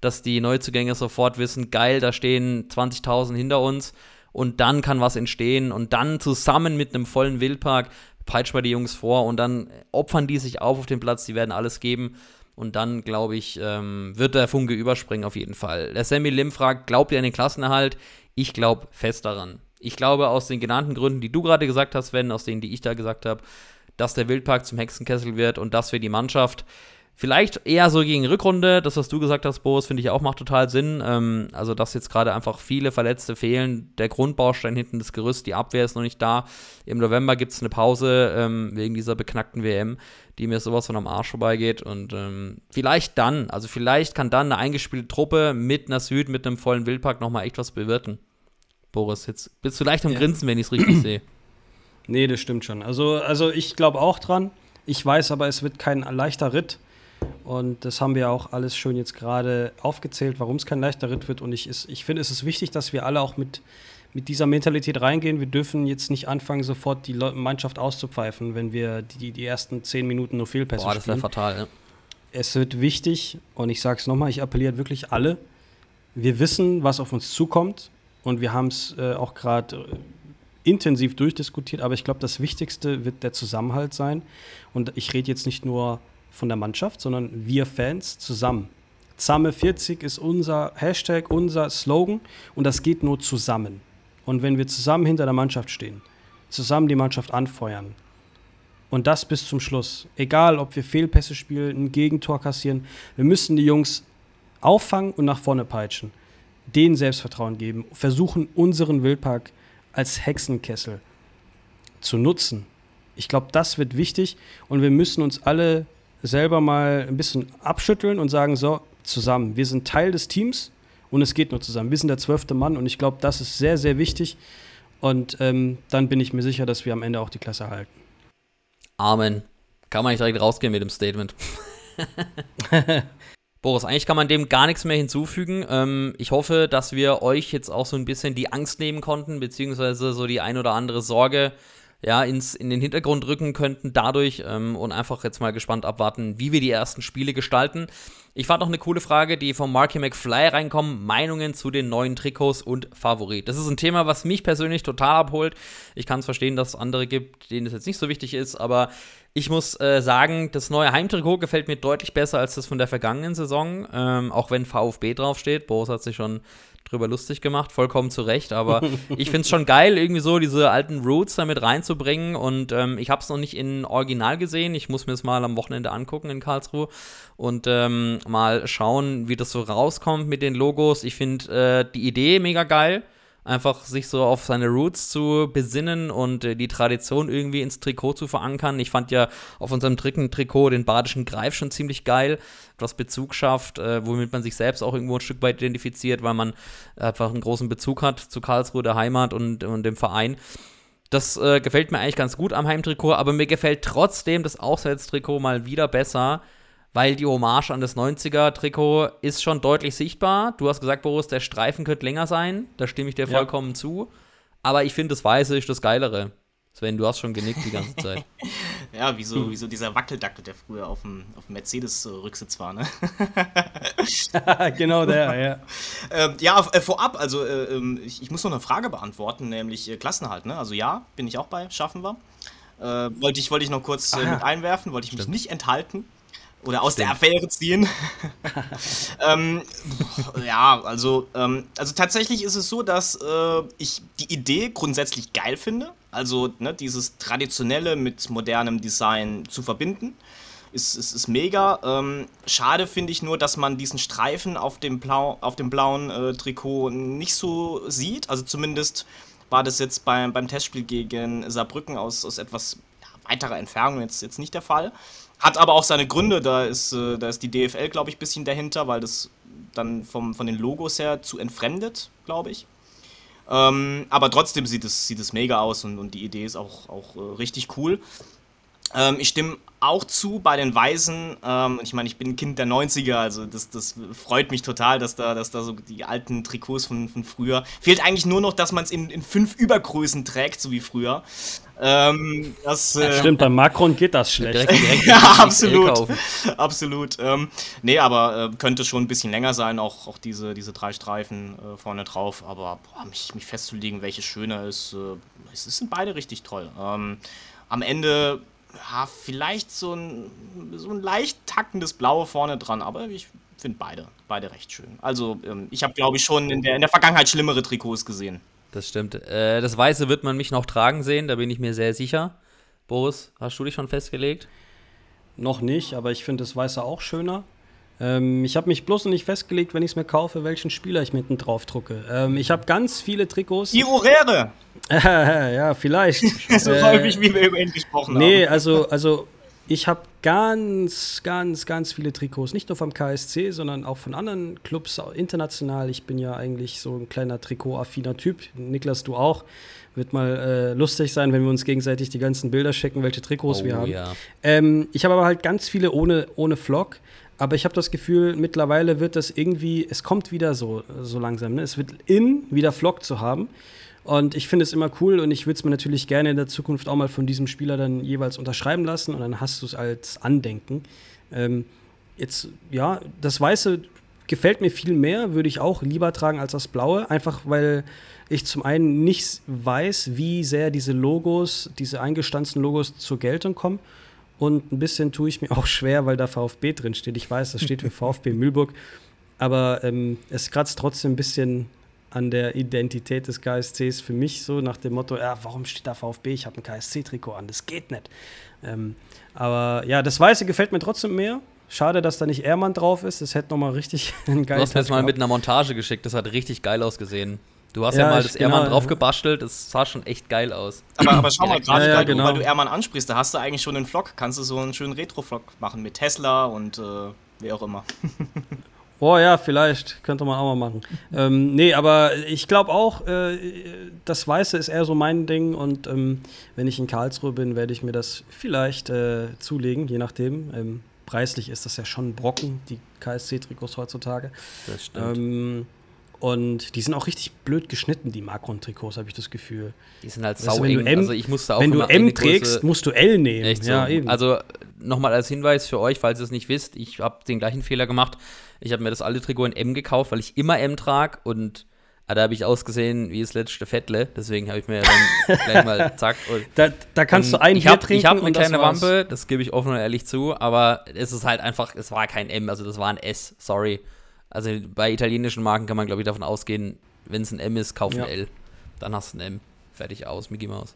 dass die Neuzugänge sofort wissen, geil, da stehen 20.000 hinter uns und dann kann was entstehen und dann zusammen mit einem vollen Wildpark peitschen wir die Jungs vor und dann opfern die sich auf auf den Platz, die werden alles geben und dann, glaube ich, ähm, wird der Funke überspringen auf jeden Fall. Der Sammy Lim fragt, glaubt ihr an den Klassenerhalt? Ich glaube fest daran. Ich glaube aus den genannten Gründen, die du gerade gesagt hast, Sven, aus denen, die ich da gesagt habe, dass der Wildpark zum Hexenkessel wird und dass wir die Mannschaft Vielleicht eher so gegen Rückrunde. Das, was du gesagt hast, Boris, finde ich auch macht total Sinn. Ähm, also, dass jetzt gerade einfach viele Verletzte fehlen. Der Grundbaustein hinten, das Gerüst, die Abwehr ist noch nicht da. Im November gibt es eine Pause ähm, wegen dieser beknackten WM, die mir sowas von am Arsch vorbeigeht. Und ähm, vielleicht dann, also vielleicht kann dann eine eingespielte Truppe mit einer Süd, mit einem vollen Wildpark nochmal echt was bewirten. Boris, jetzt bist du leicht am ja. Grinsen, wenn ich es richtig *clears throat* sehe. Nee, das stimmt schon. Also, also ich glaube auch dran. Ich weiß aber, es wird kein leichter Ritt. Und das haben wir auch alles schön jetzt gerade aufgezählt, warum es kein leichter Ritt wird. Und ich, ich finde, es ist wichtig, dass wir alle auch mit, mit dieser Mentalität reingehen. Wir dürfen jetzt nicht anfangen, sofort die Mannschaft auszupfeifen, wenn wir die, die ersten zehn Minuten nur Fehlpässe Boah, das wäre fatal, ja. Es wird wichtig, und ich sage es nochmal, ich appelliere wirklich alle. Wir wissen, was auf uns zukommt. Und wir haben es äh, auch gerade äh, intensiv durchdiskutiert. Aber ich glaube, das Wichtigste wird der Zusammenhalt sein. Und ich rede jetzt nicht nur von der Mannschaft, sondern wir Fans zusammen. Zamme 40 ist unser Hashtag, unser Slogan und das geht nur zusammen. Und wenn wir zusammen hinter der Mannschaft stehen, zusammen die Mannschaft anfeuern und das bis zum Schluss, egal ob wir Fehlpässe spielen, ein Gegentor kassieren, wir müssen die Jungs auffangen und nach vorne peitschen, denen Selbstvertrauen geben, versuchen unseren Wildpark als Hexenkessel zu nutzen. Ich glaube, das wird wichtig und wir müssen uns alle selber mal ein bisschen abschütteln und sagen, so, zusammen, wir sind Teil des Teams und es geht nur zusammen. Wir sind der zwölfte Mann und ich glaube, das ist sehr, sehr wichtig. Und ähm, dann bin ich mir sicher, dass wir am Ende auch die Klasse halten. Amen. Kann man nicht direkt rausgehen mit dem Statement. *laughs* Boris, eigentlich kann man dem gar nichts mehr hinzufügen. Ähm, ich hoffe, dass wir euch jetzt auch so ein bisschen die Angst nehmen konnten, beziehungsweise so die ein oder andere Sorge ja, ins, in den Hintergrund rücken könnten dadurch ähm, und einfach jetzt mal gespannt abwarten, wie wir die ersten Spiele gestalten. Ich fand noch eine coole Frage, die von Marky McFly reinkommen. Meinungen zu den neuen Trikots und Favorit. Das ist ein Thema, was mich persönlich total abholt. Ich kann es verstehen, dass es andere gibt, denen es jetzt nicht so wichtig ist, aber ich muss äh, sagen, das neue Heimtrikot gefällt mir deutlich besser als das von der vergangenen Saison. Ähm, auch wenn VfB draufsteht. Boris hat sich schon drüber lustig gemacht, vollkommen zu Recht, aber *laughs* ich finde es schon geil, irgendwie so diese alten Roots damit reinzubringen und ähm, ich habe es noch nicht in Original gesehen, ich muss mir es mal am Wochenende angucken in Karlsruhe und ähm, mal schauen, wie das so rauskommt mit den Logos. Ich finde äh, die Idee mega geil einfach sich so auf seine Roots zu besinnen und äh, die Tradition irgendwie ins Trikot zu verankern. Ich fand ja auf unserem dritten Trikot den badischen Greif schon ziemlich geil, was Bezug schafft, äh, womit man sich selbst auch irgendwo ein Stück weit identifiziert, weil man einfach einen großen Bezug hat zu Karlsruhe, der Heimat und, und dem Verein. Das äh, gefällt mir eigentlich ganz gut am Heimtrikot, aber mir gefällt trotzdem das Auswärtstrikot mal wieder besser, weil die Hommage an das 90er-Trikot ist schon deutlich sichtbar. Du hast gesagt, Boris, der Streifen könnte länger sein. Da stimme ich dir ja. vollkommen zu. Aber ich finde, das Weiße ist das Geilere. Sven, du hast schon genickt die ganze Zeit. *laughs* ja, wie so, wie so dieser Wackeldackel, der früher auf dem, auf dem Mercedes-Rücksitz war, ne? *laughs* genau der, ja. Ähm, ja, äh, vorab, also äh, ähm, ich, ich, muss noch eine Frage beantworten, nämlich äh, Klassenhalt, ne? Also ja, bin ich auch bei, schaffen wir. Äh, wollte ich, wollte ich noch kurz ah, mit einwerfen, wollte ich Stimmt. mich nicht enthalten. Oder aus Stimmt. der Affäre ziehen. *laughs* ähm, ja, also, ähm, also tatsächlich ist es so, dass äh, ich die Idee grundsätzlich geil finde. Also ne, dieses Traditionelle mit modernem Design zu verbinden. Ist, ist, ist mega. Ähm, schade finde ich nur, dass man diesen Streifen auf dem, Blau, auf dem blauen äh, Trikot nicht so sieht. Also zumindest war das jetzt beim, beim Testspiel gegen Saarbrücken aus, aus etwas weiterer Entfernung jetzt, jetzt nicht der Fall. Hat aber auch seine Gründe, da ist, äh, da ist die DFL, glaube ich, ein bisschen dahinter, weil das dann vom, von den Logos her zu entfremdet, glaube ich. Ähm, aber trotzdem sieht es, sieht es mega aus und, und die Idee ist auch, auch äh, richtig cool. Ähm, ich stimme auch zu bei den Weisen. Ähm, ich meine, ich bin ein Kind der 90er, also das, das freut mich total, dass da, dass da so die alten Trikots von, von früher. Fehlt eigentlich nur noch, dass man es in, in fünf Übergrößen trägt, so wie früher. Ähm, das, äh, stimmt, bei Macron geht das schlecht. Direkt, *laughs* direkt ja, absolut. Absolut. Ähm, nee, aber äh, könnte schon ein bisschen länger sein, auch, auch diese, diese drei Streifen äh, vorne drauf. Aber boah, mich, mich festzulegen, welches schöner ist, äh, es sind beide richtig toll. Ähm, am Ende ja, vielleicht so ein, so ein leicht tackendes Blaue vorne dran, aber ich finde beide, beide recht schön. Also ähm, ich habe, glaube ich, schon in der, in der Vergangenheit schlimmere Trikots gesehen. Das stimmt. Äh, das Weiße wird man mich noch tragen sehen, da bin ich mir sehr sicher. Boris, hast du dich schon festgelegt? noch nicht, aber ich finde das Weiße auch schöner. Ähm, ich habe mich bloß noch nicht festgelegt, wenn ich es mir kaufe, welchen Spieler ich mitten drauf drucke. Ähm, ich habe ganz viele Trikots. Die Urere! *laughs* ja, vielleicht. *laughs* so äh, häufig, wie wir über ihn gesprochen nee, haben. Nee, also, also ich habe ganz, ganz, ganz viele Trikots, nicht nur vom KSC, sondern auch von anderen Clubs international. Ich bin ja eigentlich so ein kleiner Trikot-affiner Typ. Niklas, du auch. Wird mal äh, lustig sein, wenn wir uns gegenseitig die ganzen Bilder schicken, welche Trikots oh, wir haben. Ja. Ähm, ich habe aber halt ganz viele ohne, ohne Flock. Aber ich habe das Gefühl, mittlerweile wird das irgendwie, es kommt wieder so, so langsam. Ne? Es wird in, wieder Flock zu haben. Und ich finde es immer cool und ich würde es mir natürlich gerne in der Zukunft auch mal von diesem Spieler dann jeweils unterschreiben lassen und dann hast du es als Andenken. Ähm, jetzt, ja, das Weiße gefällt mir viel mehr, würde ich auch lieber tragen als das Blaue, einfach weil ich zum einen nicht weiß, wie sehr diese Logos, diese eingestanzten Logos zur Geltung kommen. Und ein bisschen tue ich mir auch schwer, weil da VfB drin steht. Ich weiß, das steht für *laughs* VfB Mühlburg. Aber ähm, es kratzt trotzdem ein bisschen an der Identität des KSCs für mich so nach dem Motto, ja, warum steht da VfB? Ich habe ein KSC-Trikot an, das geht nicht. Ähm, aber ja, das Weiße gefällt mir trotzdem mehr. Schade, dass da nicht Ehrmann drauf ist. Das hätte nochmal richtig *laughs* einen geilen Du hast mir das mal mit einer Montage geschickt, das hat richtig geil ausgesehen. Du hast ja, ja mal das genau, Ehrmann drauf gebastelt, das sah schon echt geil aus. Aber, aber schau mal, gerade ja, ja, genau. weil du Ehrmann ansprichst, da hast du eigentlich schon einen Vlog. Kannst du so einen schönen Retro-Vlog machen mit Tesla und äh, wie auch immer. *laughs* Oh ja, vielleicht. Könnte man auch mal machen. *laughs* ähm, nee, aber ich glaube auch, äh, das Weiße ist eher so mein Ding. Und ähm, wenn ich in Karlsruhe bin, werde ich mir das vielleicht äh, zulegen, je nachdem. Ähm, preislich ist das ja schon ein Brocken, die KSC-Trikots heutzutage. Das stimmt. Ähm, und die sind auch richtig blöd geschnitten, die Macron-Trikots, habe ich das Gefühl. Die sind halt sau eng. Also ich musste auch Wenn du M trägst, musst du L nehmen. So. Ja, eben. Also nochmal als Hinweis für euch, falls ihr es nicht wisst, ich habe den gleichen Fehler gemacht. Ich habe mir das alte Trikot in M gekauft, weil ich immer M trage und ah, da habe ich ausgesehen wie das letzte Fettle. Deswegen habe ich mir dann *laughs* gleich mal zack. da, da, kannst du einen ich hab, trinken. Ich habe eine kleine Wampe, das gebe ich offen und ehrlich zu, aber es ist halt einfach, es war kein M, also das war ein S, sorry. Also bei italienischen Marken kann man, glaube ich, davon ausgehen, wenn es ein M ist, kauf ein ja. L. Dann hast du ein M. Fertig aus, Mickey Mouse.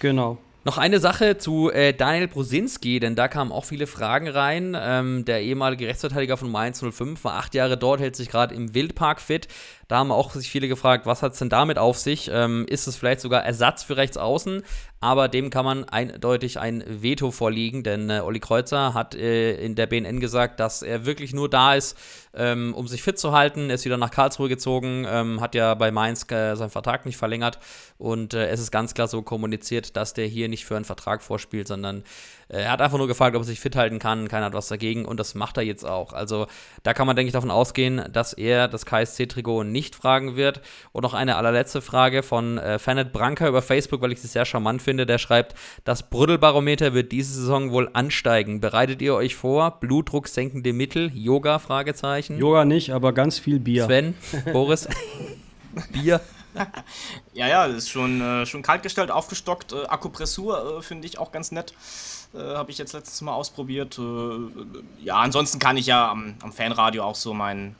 Genau. Noch eine Sache zu äh, Daniel Brosinski, denn da kamen auch viele Fragen rein. Ähm, der ehemalige Rechtsverteidiger von Mainz 05 war acht Jahre dort, hält sich gerade im Wildpark fit. Da haben auch sich viele gefragt, was hat es denn damit auf sich? Ähm, ist es vielleicht sogar Ersatz für Rechtsaußen? Aber dem kann man eindeutig ein Veto vorliegen, denn äh, Olli Kreuzer hat äh, in der BNN gesagt, dass er wirklich nur da ist, ähm, um sich fit zu halten. Er ist wieder nach Karlsruhe gezogen, ähm, hat ja bei Mainz äh, seinen Vertrag nicht verlängert und äh, es ist ganz klar so kommuniziert, dass der hier nicht für einen Vertrag vorspielt, sondern er hat einfach nur gefragt, ob er sich fit halten kann. Keiner hat was dagegen und das macht er jetzt auch. Also da kann man, denke ich, davon ausgehen, dass er das KSC-Trikot nicht fragen wird. Und noch eine allerletzte Frage von äh, Fanet Branker über Facebook, weil ich sie sehr charmant finde. Der schreibt, das Brüddelbarometer wird diese Saison wohl ansteigen. Bereitet ihr euch vor? Blutdruck senkende Mittel? Yoga? Fragezeichen. Yoga nicht, aber ganz viel Bier. Sven, Boris, *laughs* Bier. ja, ja, das ist schon, äh, schon kaltgestellt, aufgestockt. Äh, Akupressur äh, finde ich auch ganz nett. Äh, Habe ich jetzt letztes Mal ausprobiert. Äh, ja, ansonsten kann ich ja am, am Fanradio auch so meinen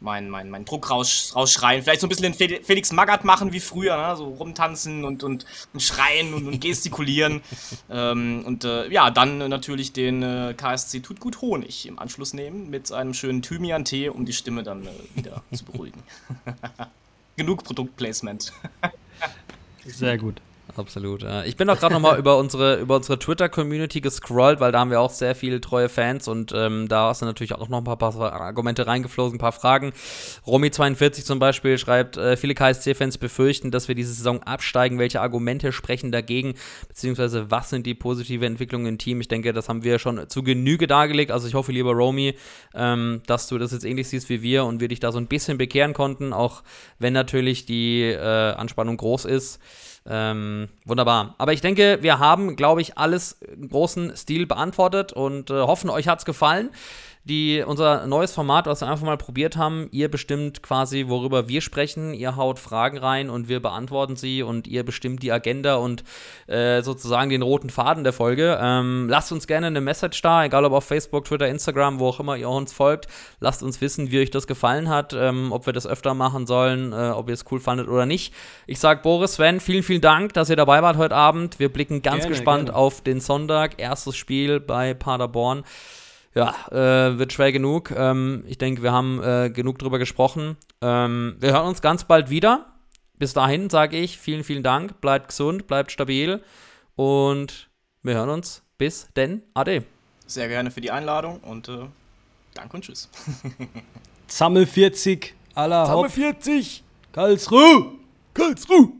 mein, mein, mein Druck raus, rausschreien. Vielleicht so ein bisschen den Felix Magath machen wie früher, ne? so rumtanzen und, und, und schreien und, und *laughs* gestikulieren. ähm, und äh, ja, dann natürlich den äh, KSC Tut gut Honig im Anschluss nehmen mit einem schönen Thymian-Tee, um die Stimme dann äh, wieder *laughs* zu beruhigen. *laughs* Genug Produktplacement. Sehr gut. Absolut. Ich bin auch gerade nochmal *laughs* über unsere, über unsere Twitter-Community gescrollt, weil da haben wir auch sehr viele treue Fans und ähm, da sind natürlich auch noch ein paar, paar Argumente reingeflogen, ein paar Fragen. Romy42 zum Beispiel schreibt, äh, viele KSC-Fans befürchten, dass wir diese Saison absteigen. Welche Argumente sprechen dagegen? Beziehungsweise was sind die positive Entwicklungen im Team? Ich denke, das haben wir schon zu Genüge dargelegt. Also ich hoffe, lieber Romy, ähm, dass du das jetzt ähnlich siehst wie wir und wir dich da so ein bisschen bekehren konnten, auch wenn natürlich die äh, Anspannung groß ist. Ähm, wunderbar. Aber ich denke, wir haben, glaube ich, alles im großen Stil beantwortet und äh, hoffen, euch hat es gefallen. Die, unser neues Format, was wir einfach mal probiert haben. Ihr bestimmt quasi, worüber wir sprechen. Ihr haut Fragen rein und wir beantworten sie und ihr bestimmt die Agenda und äh, sozusagen den roten Faden der Folge. Ähm, lasst uns gerne eine Message da, egal ob auf Facebook, Twitter, Instagram, wo auch immer ihr uns folgt. Lasst uns wissen, wie euch das gefallen hat, ähm, ob wir das öfter machen sollen, äh, ob ihr es cool fandet oder nicht. Ich sag Boris, Sven, vielen, vielen Dank, dass ihr dabei wart heute Abend. Wir blicken ganz Gerne, gespannt gerne. auf den Sonntag, erstes Spiel bei Paderborn ja, äh, wird schwer genug. Ähm, ich denke, wir haben äh, genug drüber gesprochen. Ähm, wir hören uns ganz bald wieder. Bis dahin sage ich vielen, vielen Dank. Bleibt gesund, bleibt stabil und wir hören uns. Bis denn. Ade. Sehr gerne für die Einladung und äh, danke und tschüss. Zammel 40, aller Sammel Haupt, 40. Karlsruhe! Karlsruhe.